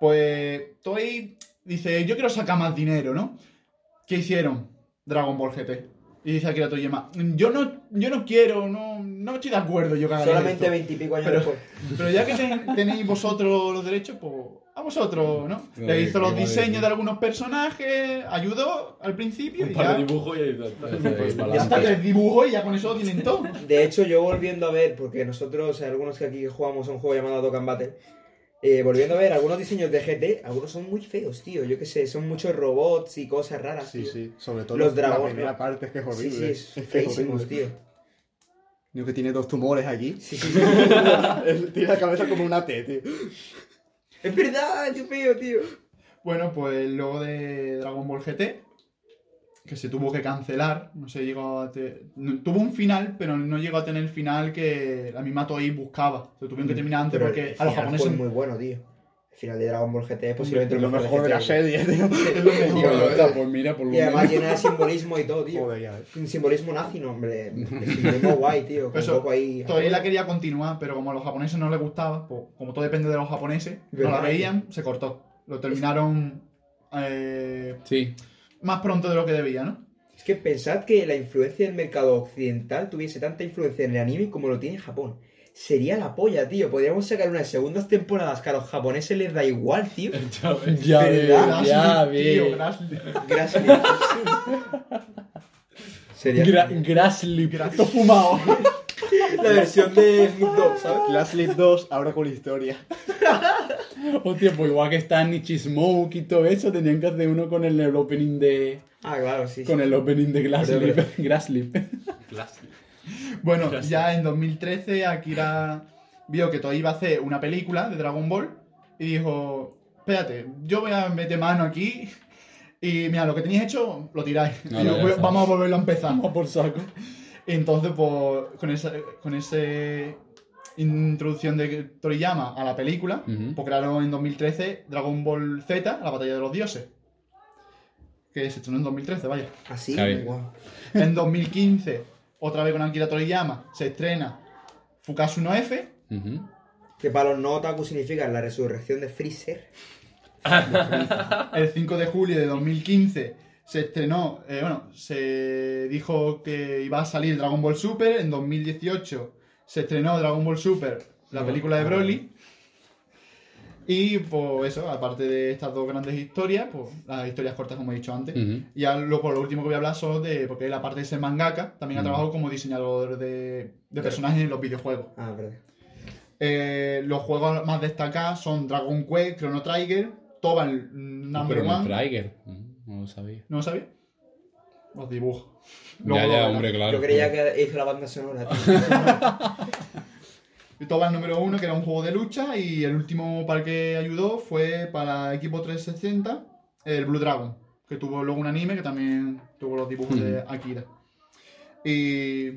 pues Toei dice, yo quiero sacar más dinero, ¿no? ¿Qué hicieron? Dragon Ball GT. Y dice Akira Toriyama, yo no, yo no quiero, no, no estoy de acuerdo yo hagáis Solamente esto". veintipico años Pero- después. Pero ya que ten- tenéis vosotros los derechos, pues a vosotros, ¿no? Le hizo los diseños de algunos personajes, ayudó al principio y ya, de dibujos y ya está. ya está, les dibujo y ya con eso lo tienen todo. [laughs] De hecho, yo volviendo a ver, porque nosotros, algunos que aquí jugamos a un juego llamado Dokkan Battle, eh, volviendo a ver algunos diseños de GT, algunos son muy feos, tío. Yo qué sé, son muchos robots y cosas raras. Sí, tío. sí. Sobre todo Los la dragones, primera ¿no? parte es que es Sí, horrible. sí, es que feísimos, tío. Digo que tiene dos tumores aquí. Sí, sí, sí. [laughs] Él tiene la cabeza como una T, tío. Es verdad, qué feo, tío. Bueno, pues luego de Dragon Ball GT, que se tuvo que cancelar, no sé, llegó a te- no- tuvo un final, pero no llegó a tener el final que la misma Toei buscaba. Se tuvieron que terminar antes Pero porque a los japoneses muy bueno, tío. El final de Dragon Ball GT es posiblemente Lo mejor de la serie, tío. es lo mejor. Pues mira, por lo Y además menos. llena de simbolismo y todo, tío. Joder, ya, eh. Un simbolismo nazi, no, hombre. El [laughs] simbolismo guay, tío. Con Eso, un poco ahí. Toei la quería continuar, pero como a los japoneses no les gustaba, pues, como todo depende de los japoneses, no la veían, se cortó. Lo terminaron eh, Sí. más pronto de lo que debía, ¿no? Es que pensad que la influencia del mercado occidental tuviese tanta influencia en el anime como lo tiene Japón. Sería la polla, tío. Podríamos sacar unas segundas temporadas que a los japoneses les da igual, tío. [laughs] Ya ves, ya Tío, ves. Grassley. Gracias. [laughs] Sería Gra Grasslip. Esto fumado. la versión de Snoop Dogg, ¿sabes? Last Lead 2, ahora con la historia. [laughs] Hostia, pues igual que está Nichi Smoke y todo eso, tenían que hacer uno con el, el opening de. Ah, claro, sí. sí. Con el opening de Grasslip. Pero, Grasslip. [laughs] Bueno, ya en 2013 Akira vio que Toei iba a hacer una película de Dragon Ball y dijo, espérate, yo voy a meter mano aquí y mira, lo que tenéis hecho lo tiráis. No, Y no, lo ya voy- está. vamos a volverlo a empezar. Vamos por saco. Entonces, pues, con esa, con ese introducción de Toriyama a la película, Ujú. pues crearon en 2013 Dragon Ball Z, la batalla de los dioses. Que se estrenó en 2013, vaya. Así, bien. guau. En 2015, otra vez con Akira Toriyama, se estrena Fukasu no F. Que para los no otaku significa la resurrección de Freezer. El 5 de julio de 2015 se estrenó, eh, bueno, se dijo que iba a salir Dragon Ball Super. En 2018 se estrenó Dragon Ball Super, la película de Broly. Y pues eso, aparte de estas dos grandes historias, pues las historias cortas como he dicho antes. Ujú. Y ya lo, por lo último que voy a hablar son de, porque la parte de ser mangaka, también ha trabajado como diseñador de, de personajes en los videojuegos. Ah, verdad. Eh, los juegos más destacados son Dragon Quest, Chrono Trigger, Tobal Number Pero no One. Trigger. Mm, No lo sabía. ¿No lo sabía? Los dibujos. Ya, Luego ya, hombre, claro. Yo creía que hizo la banda sonora, tío. [laughs] Toma el número uno, que era un juego de lucha, y el último para el que ayudó fue para equipo 360, el Blue Dragon, que tuvo luego un anime que también tuvo los dibujos de Akira. Y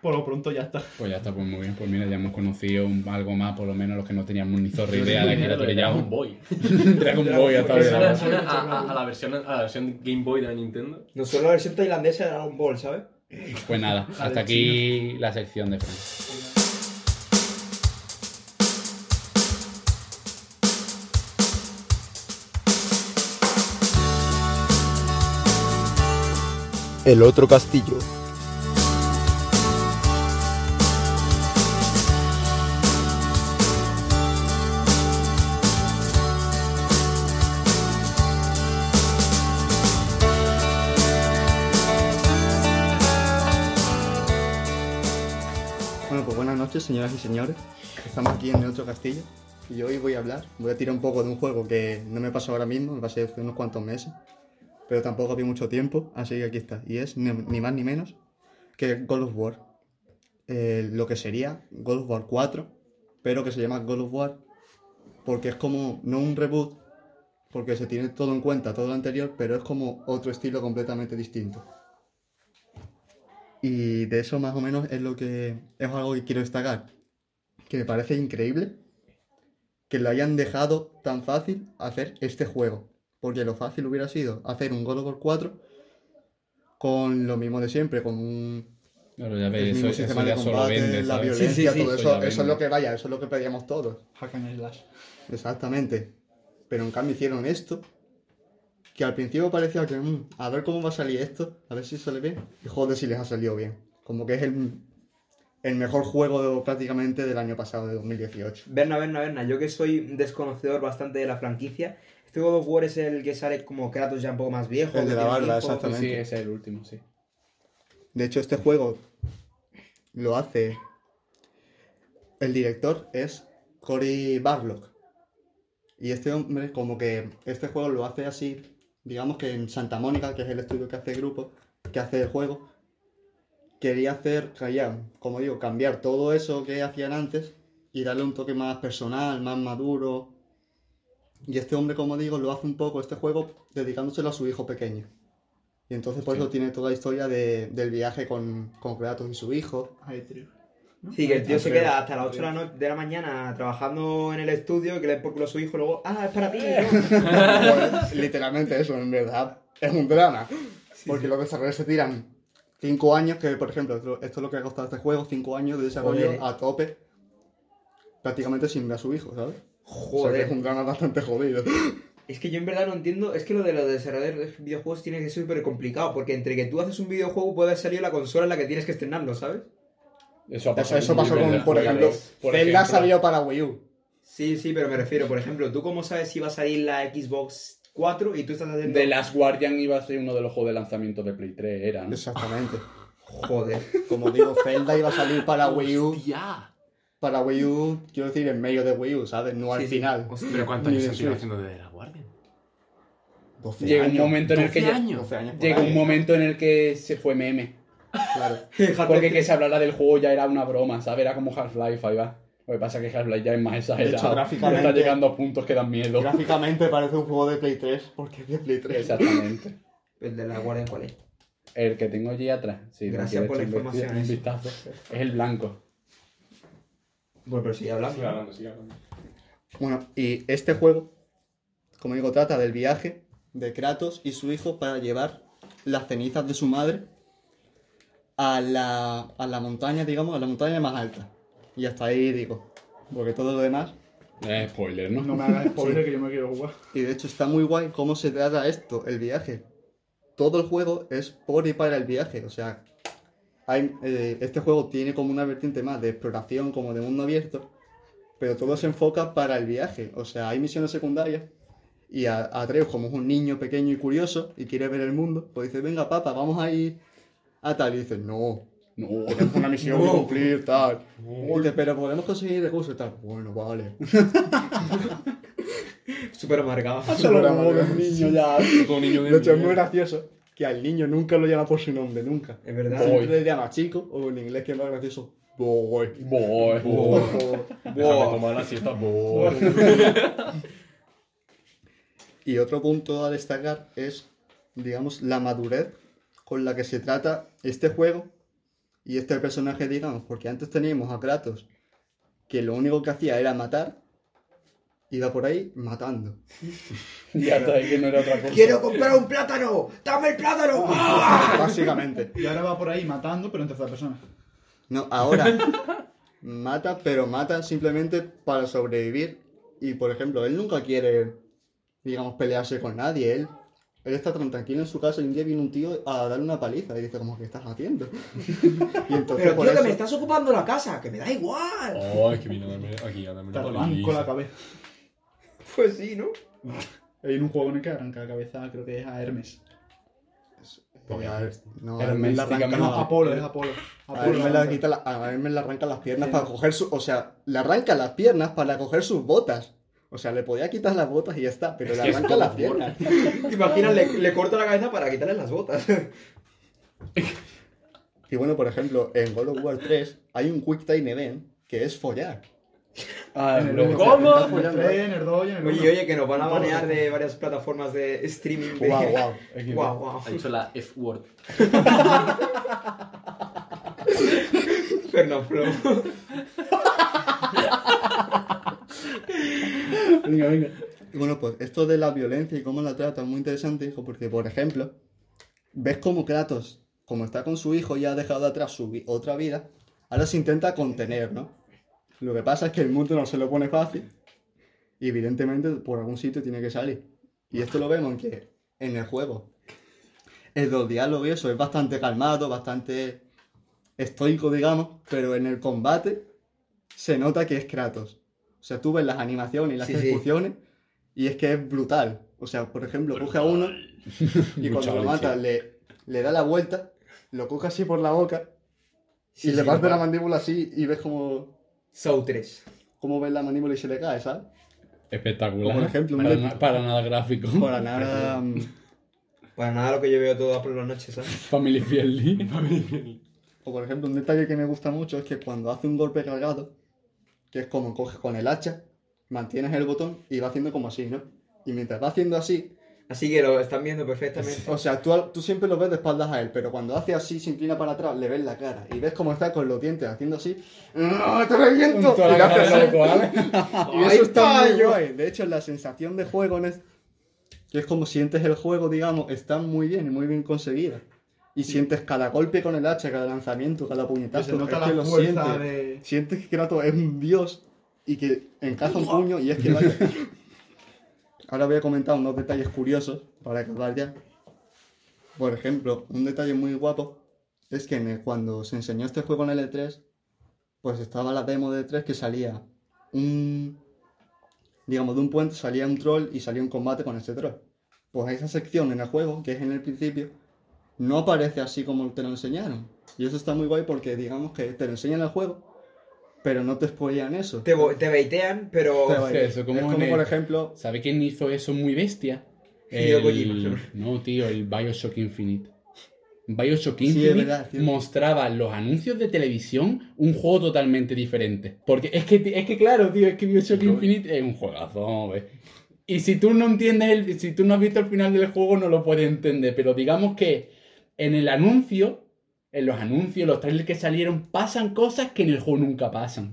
por lo pronto ya está. Pues ya está, pues muy bien. Pues mira, ya hemos conocido un- algo más, por lo menos los que no teníamos ni zorra idea de que era Dragon Boy. [laughs] [laughs] Dragon Boy hasta ahora. suena a, a- a la versión, a la versión Game Boy de la Nintendo. No solo la versión tailandesa de Dragon Ball, ¿sabes? Pues nada, [laughs] hasta aquí la sección de Fran. El otro castillo. Bueno, pues buenas noches, señoras y señores. Estamos aquí en el otro castillo y hoy voy a hablar, voy a tirar un poco de un juego que no me pasó ahora mismo, me pasé hace unos cuantos meses, pero tampoco había mucho tiempo, así que aquí está. Y es ni, más ni menos que God of War. Eh, lo que sería God of War 4, pero que se llama God of War porque es como, no un reboot, porque se tiene todo en cuenta, todo lo anterior, pero es como otro estilo completamente distinto. Y de eso más o menos es lo que es algo que quiero destacar. Que me parece increíble que lo hayan dejado tan fácil hacer este juego. Porque lo fácil hubiera sido hacer un God of War 4 con lo mismo de siempre, con un Claro, ya el ves, mismo eso, sistema eso de ya solo combate, vende, la ¿sabes? violencia, Sí, sí, sí, todo eso eso, ya eso es lo que vaya, eso es lo que pedíamos todos. Hack and slash. Exactamente. Pero en cambio hicieron esto, que al principio parecía que, "Mm, a ver cómo va a salir esto, a ver si sale bien. Y joder, si les ha salido bien. Como que es el, el mejor juego de- prácticamente del año pasado, de 2018. Berna, Berna, Berna, yo que soy un desconocedor bastante de la franquicia, este God of War es el que sale como Kratos ya un poco más viejo. El de la barba, exacto. Sí, ese es el último, sí. De hecho, este juego lo hace. El director es Cory Barlock. Y este hombre, como que este juego lo hace así, digamos que en Santa Mónica, que es el estudio que hace el grupo, que hace el juego, quería hacer, como digo, cambiar todo eso que hacían antes y darle un toque más personal, más maduro. Y este hombre, como digo, lo hace un poco este juego dedicándoselo a su hijo pequeño. Y entonces por Sí. eso tiene toda la historia de- del viaje con, con Kratos y su hijo. Aetrio. Sí, que el tío se queda hasta las 8 de la, atrevo. no- de la mañana trabajando en el estudio, que le den por culo a su hijo y luego, ah, es para ti. Pues, [laughs] literalmente eso, en verdad, es un drama. Porque los desarrolladores se tiran 5 años, que por ejemplo, esto, esto es lo que ha costado este juego, 5 años de desarrollo Joder. a tope, prácticamente sin ver a su hijo, ¿sabes? O sea, que Joder. es un drama bastante jodido. [gasps] Es que yo en verdad no entiendo, es que lo de los desarrolladores de videojuegos tiene que ser súper complicado, porque entre que tú haces un videojuego puede haber salido la consola en la que tienes que estrenarlo, ¿sabes? Eso, pasó con, por ejemplo. Por Zelda ejemplo, salió para Wii U. Sí, sí, pero me refiero, por ejemplo, ¿tú cómo sabes si va a salir la Xbox 4 y tú estás haciendo... The Last Guardian iba a ser uno de los juegos de lanzamiento de Play 3, era, ¿no? Exactamente. Joder. Como digo, Zelda iba a salir para Wii U, ¡Hostia! Para Wii U, quiero decir, en medio de Wii U, ¿sabes? No al sí. final. ¿Pero cuántos años sido Switch. haciendo de la Guardia? 12 Llega un años. momento en el que 12 ya- años. 12 años ahí. un momento en el que se fue meme. Claro. [laughs] Porque que se hablara del juego ya era una broma, ¿sabes? Era como Half-Life, ahí va. Lo que pasa es que Half-Life ya es más exagerado. hecho, gráficamente- Está llegando a puntos que dan miedo. Gráficamente parece un juego de Play 3, porque es de Play 3. Exactamente. [laughs] ¿El de la guardia cuál es? El que tengo allí atrás. Sí, Gracias por la información, Un vistazo. Es el blanco. Bueno, pero sigue hablando. Sigue hablando, sigue hablando. Bueno, y este juego, como digo, trata del viaje de Kratos y su hijo para llevar las cenizas de su madre a la, a la montaña, digamos, a la montaña más alta. Y hasta ahí digo, porque todo lo demás. Eh, spoiler, ¿no? No me hagas spoiler que yo me quiero jugar. Y de hecho está muy guay cómo se trata esto, el viaje. Todo el juego es por y para el viaje, o sea, hay, eh, este juego tiene como una vertiente más de exploración, como de mundo abierto, pero todo se enfoca para el viaje, o sea, hay misiones secundarias y a, a Atreus, como es un niño pequeño y curioso y quiere ver el mundo, pues dice, venga papá, vamos a ir a tal, y dice, no, No. [laughs] tenemos una misión que cumplir, tal. Y dice, pero podemos conseguir recursos y tal. Bueno, vale. [laughs] Súper amargado. Solo como un niño ya. Como niño de De hecho, es muy gracioso que al niño nunca lo llama por su nombre, nunca. Es verdad. Siempre le llama chico, o en inglés que es más gracioso, Boy. Boy. Déjame tomar la siesta. [laughs] Y otro punto a destacar es, digamos, la madurez con la que se trata este juego y este personaje, digamos, porque antes teníamos a Kratos, que lo único que hacía era matar, iba por ahí matando. [laughs] Ya está, es que no era otra cosa. ¡Quiero comprar un plátano! ¡Dame el plátano! [laughs] ¡Ah! Básicamente. Y ahora va por ahí matando, pero en tercera persona. No, ahora [laughs] mata, pero mata simplemente para sobrevivir. Y por ejemplo, él nunca quiere, digamos, pelearse con nadie. Él, él está tan tranquilo en su casa y un día viene un tío a darle una paliza y dice, como, ¿qué estás haciendo? y entonces Pero tío, que eso- me estás ocupando la casa, que me da igual. Oh, es que vino a darme aquí a darme Te una arranco la paliza. cabeza. Pues sí, ¿no? [laughs] Hay un juego en el que arranca la cabeza, creo que es a Hermes. Porque, a ver, No, Hermes, a Hermes le arranca, No, no, Apolo, es Apolo. a Apolo Hermes le arranca. quita la- a Hermes le arranca las piernas Sí. para coger su... O sea, le arranca las piernas para coger sus botas. O sea, le podía quitar las botas y ya está, pero Es le arranca las piernas. [laughs] Imagina, le, le corto la cabeza para quitarle las botas. [laughs] Y bueno, por ejemplo, en God of War 3 hay un Quick Time Event que es follar. Ah, ¿Cómo? En el 3, en el 2 y en el 1. Oye, oye, que nos van a banear de varias plataformas de streaming. De... [laughs] Que- Guau, guau. Ha dicho la F-word. Fernanfloo. Venga, venga. Bueno, pues esto de la violencia y cómo la trata es muy interesante, hijo, porque por ejemplo, ves cómo Kratos, como está con su hijo y ha dejado atrás su vi- otra vida, ahora se intenta contener, ¿no? Lo que pasa es que el mundo no se lo pone fácil y evidentemente por algún sitio tiene que salir. Y esto lo vemos en que en el juego, el los diálogos y eso es bastante calmado, bastante estoico, digamos, pero en el combate se nota que es Kratos. O sea, tú ves las animaciones y las Sí, sí. ejecuciones y es que es brutal. O sea, por ejemplo, coge a uno y [laughs] cuando lo mata le, le da la vuelta, lo coge así por la boca Sí, y le sí, parte lo la mandíbula así y ves como, Soul 3. como ves la mandíbula y se le cae, ¿sabes? Espectacular. Por ejemplo, para, de- na- para nada gráfico. Para nada... [laughs] Para nada lo que yo veo todas por las noches, ¿sabes? [laughs] Family friendly. O por ejemplo, un detalle que me gusta mucho es que cuando hace un golpe cargado, que es como coges con el hacha, mantienes el botón y va haciendo como así, ¿no? Y mientras va haciendo así, Así que lo están viendo perfectamente. o sea, tú, tú siempre lo ves de espaldas a él, pero cuando hace así, se inclina para atrás, le ves la cara y ves cómo está con los dientes haciendo así, ¡No, te reviento! Y la cara. Y ¡Ay, eso está muy guay. De hecho, la sensación de juego en es... que es como sientes el juego, digamos, está muy bien y muy bien conseguida. Y sientes cada golpe con el hacha, cada lanzamiento, cada puñetazo. se nota es que lo sientes. de... Sientes que Kratos es un dios y que encaja un puño y es que vaya. [laughs] Ahora voy a comentar unos detalles curiosos para acabar ya. Por ejemplo, un detalle muy guapo es que en cuando se enseñó este juego en el E3, pues estaba la demo de E3 que salía un. Digamos, de un puente salía un troll y salía un combate con ese troll. Pues esa sección en el juego, que es en el principio, no aparece así como te lo enseñaron. Y eso está muy guay porque digamos que te lo enseñan el juego, pero no te spoilean eso. Te, te baitean, pero. Te Hostia, eso como es como el- por ejemplo, ¿Sabe quién hizo eso muy bestia? [laughs] El- Kojima. No, tío, el Bioshock Infinite. Bioshock Sí, Infinite verdad, cierto. mostraba los anuncios de televisión un juego totalmente diferente. Porque es que, es que claro, tío, es que Bioshock Infinite es un juegazo, ¿ves? Y si tú no entiendes, el, si tú no has visto el final del juego, no lo puedes entender. Pero digamos que en el anuncio, en los anuncios, los trailers que salieron, pasan cosas que en el juego nunca pasan.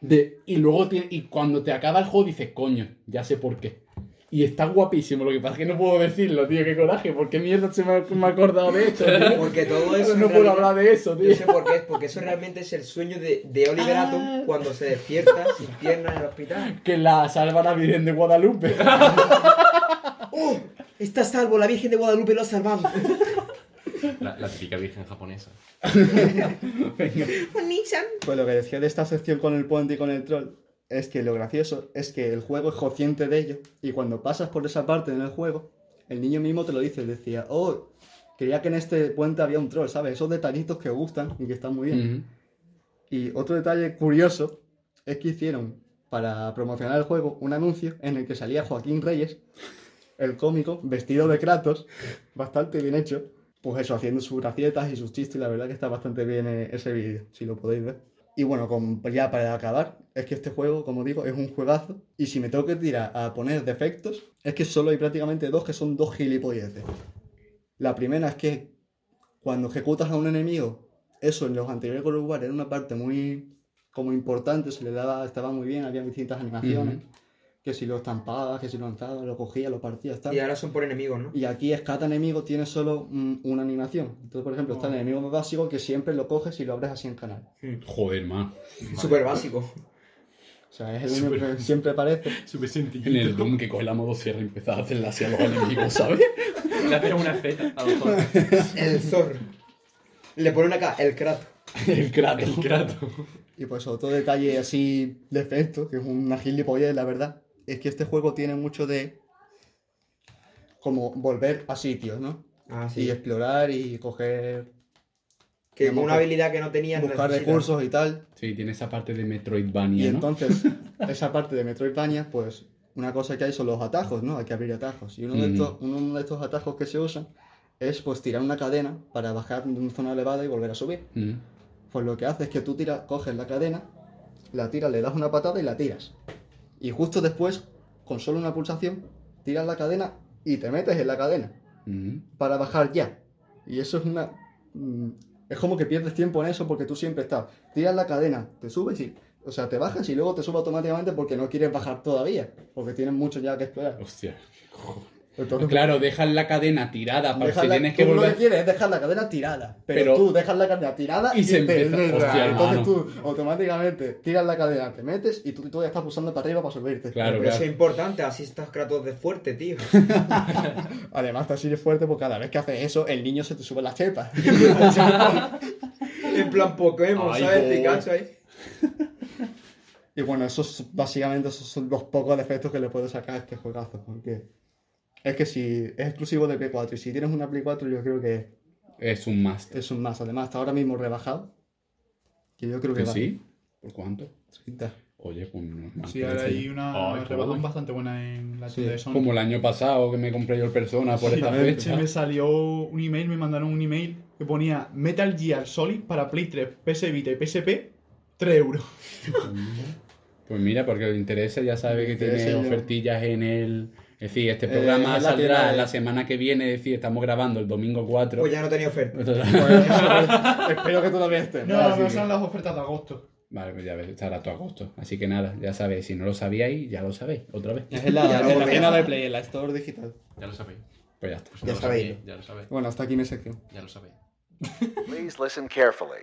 De, y luego te- y cuando te acaba el juego dices, coño, ya sé por qué. Y está guapísimo, lo que pasa es que no puedo decirlo, tío, qué coraje, ¿por qué mierda se me ha, me ha acordado de esto? tío? [laughs] Porque todo eso. no puedo hablar de eso, tío. Yo sé por qué porque eso realmente es el sueño de, de Oliver Ah. Atom cuando se despierta sin piernas en el hospital. Que la salva la Virgen de Guadalupe. ¡Oh! [laughs] Está salvo, la Virgen de Guadalupe lo ha salvado. [laughs] La, la típica virgen japonesa. [laughs] Nissan. pues lo que decía de esta sección con el puente y con el troll, es que lo gracioso es que el juego es consciente de ello, y cuando pasas por esa parte en el juego, el niño mismo te lo dice, decía, oh, creía que en este puente había un troll, ¿sabes? Esos detallitos que gustan y que están muy bien. Y otro detalle curioso es que hicieron para promocionar el juego un anuncio en el que salía Joaquín Reyes, el cómico, vestido de Kratos, bastante bien hecho. Pues eso, haciendo sus gracietas y sus chistes, y la verdad que está bastante bien eh, ese vídeo, si lo podéis ver. Y bueno, con- ya para acabar, es que este juego, como digo, es un juegazo, y si me tengo que tirar a poner defectos, es que solo hay prácticamente dos que son dos gilipolleces. La primera es que cuando ejecutas a un enemigo, eso en los anteriores of War era una parte muy como importante, se le daba, estaba muy bien, había distintas animaciones, que si lo estampabas, que si lo lanzabas, lo cogías, lo partías, tal. Y ahora son por enemigos, ¿no? Y aquí es cada enemigo tiene solo mm, una animación. Entonces, por ejemplo, está el enemigo más básico que siempre lo coges y lo abres así en canal. Joder, man. Súper básico. O sea, es el único que siempre aparece. [laughs] Súper sencillo. En el Doom que coge la motosierra y empieza a hacerle así a los enemigos, ¿sabes? [laughs] Le haces una Z, a lo mejor. [laughs] El Thor. Le pone una K, el Kratos. El Kratos. El Kratos. Y pues otro detalle así de efecto, que es una gilipollez, la verdad, es que este juego tiene mucho de como volver a sitios, ¿no? Ah, Y explorar y coger, Que Digamos una habilidad que no tenías buscar necesitas. recursos y tal. Sí, tiene esa parte de Metroidvania, Y ¿no? entonces, [laughs] esa parte de Metroidvania, pues una cosa que hay son los atajos, ¿no? Hay que abrir atajos. Y uno, de, estos, uno de estos atajos que se usan es pues tirar una cadena para bajar de una zona elevada y volver a subir. Mm. Pues lo que hace es que tú tiras, coges la cadena, la tiras, le das una patada y la tiras. Y justo después, con solo una pulsación, tiras la cadena y te metes en la cadena para bajar ya. Y eso es una... mm, Es como que pierdes tiempo en eso porque tú siempre estás. Tiras la cadena, te subes y... O sea, te bajas y luego te subes automáticamente porque no quieres bajar todavía. Porque tienes mucho ya que explorar. Hostia. Entonces, Claro, dejas la cadena tirada para si la- tienes que tú lo volver. que quieres es dejar la cadena tirada. Pero, Pero- tú dejas la cadena tirada Y se te- empieza- Hostia, Entonces hermano. tú automáticamente tiras la cadena, te metes y tú, tú ya estás pulsando para arriba para subirte. Claro, Pero claro. eso es importante, así estás Kratos de fuerte, tío. [laughs] Además, te así de fuerte porque cada vez que haces eso, el niño se te sube la chepa. [laughs] en plan Pokémon, Ay, ¿sabes? ahí. Y bueno, esos básicamente esos son los pocos defectos que le puedo sacar a este juegazo. Porque es que si es exclusivo de Play 4 y si tienes una Play 4, yo creo que Es un must. es un más. Además, está ahora mismo rebajado. Que yo creo que ¿Que va. sí? ¿Por cuánto? 30. Oye, pues normal. Sí, ahora hay una rebajón bastante buena en la Sí, tienda de Sony. Como el año pasado que me compré yo el Persona por esta Exactamente. Se fecha. me salió un email, me mandaron un email que ponía Metal Gear Solid para Play 3, PS Vita y PSP, 3 euros. [laughs] Pues mira, porque le interesa, ya sabe que tiene ofertillas en el... Es decir, este Eh, programa saldrá de- la semana que viene, es decir, estamos grabando el domingo 4. Pues ya no tenía oferta. Pues, [laughs] espero que todavía esté. No, no que- son las ofertas de agosto. Vale, pues ya ves, estará todo agosto. Así que nada, ya sabéis, si no lo sabíais, ya lo sabéis, otra vez. Es en la, Ya en la de Play, en la Store digital. Ya lo sabéis. Pues ya está. Pues Ya lo sabéis. sabéis, Ya lo sabéis. Bueno, hasta aquí mi sección. Ya lo sabéis. Please listen carefully.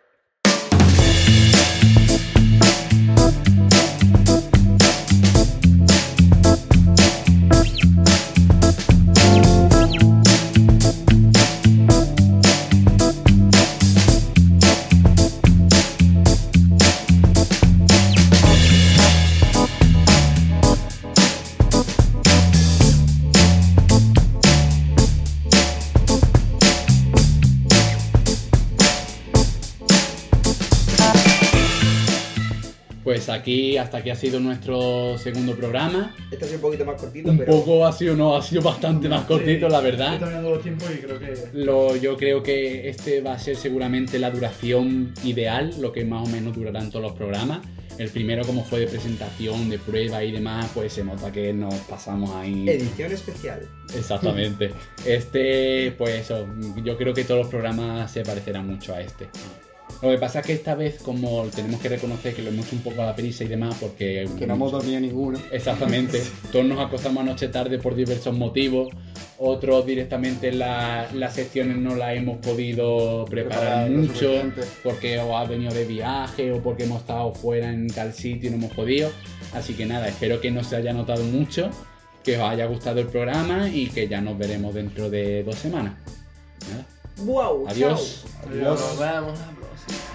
Pues aquí, hasta aquí ha sido nuestro segundo programa. Este ha sido un poquito más cortito, Un pero. poco ha sido, no, ha sido bastante más cortito, Sí, la Estoy verdad. los tiempos y creo que. Lo, yo creo que este va a ser seguramente la duración ideal, lo que más o menos durarán todos los programas. El primero, como fue de presentación, de prueba y demás, pues se nota que nos pasamos ahí. Edición especial. Exactamente. [laughs] Este, pues eso, yo creo que todos los programas se parecerán mucho a este. Lo que pasa es que esta vez, como tenemos que reconocer que lo hemos hecho un poco a la prisa y demás, porque... Que no hemos dormido ninguno. Exactamente. [laughs] Todos nos acostamos anoche tarde por diversos motivos. Otros directamente la- las secciones no las hemos podido preparar mucho porque o ha venido de viaje o porque hemos estado fuera en tal sitio y no hemos podido. Así que nada, espero que no se haya notado mucho, que os haya gustado el programa y que ya nos veremos dentro de dos semanas. Nada. ¡Wow! Adiós. Adiós. Nos vemos la próxima.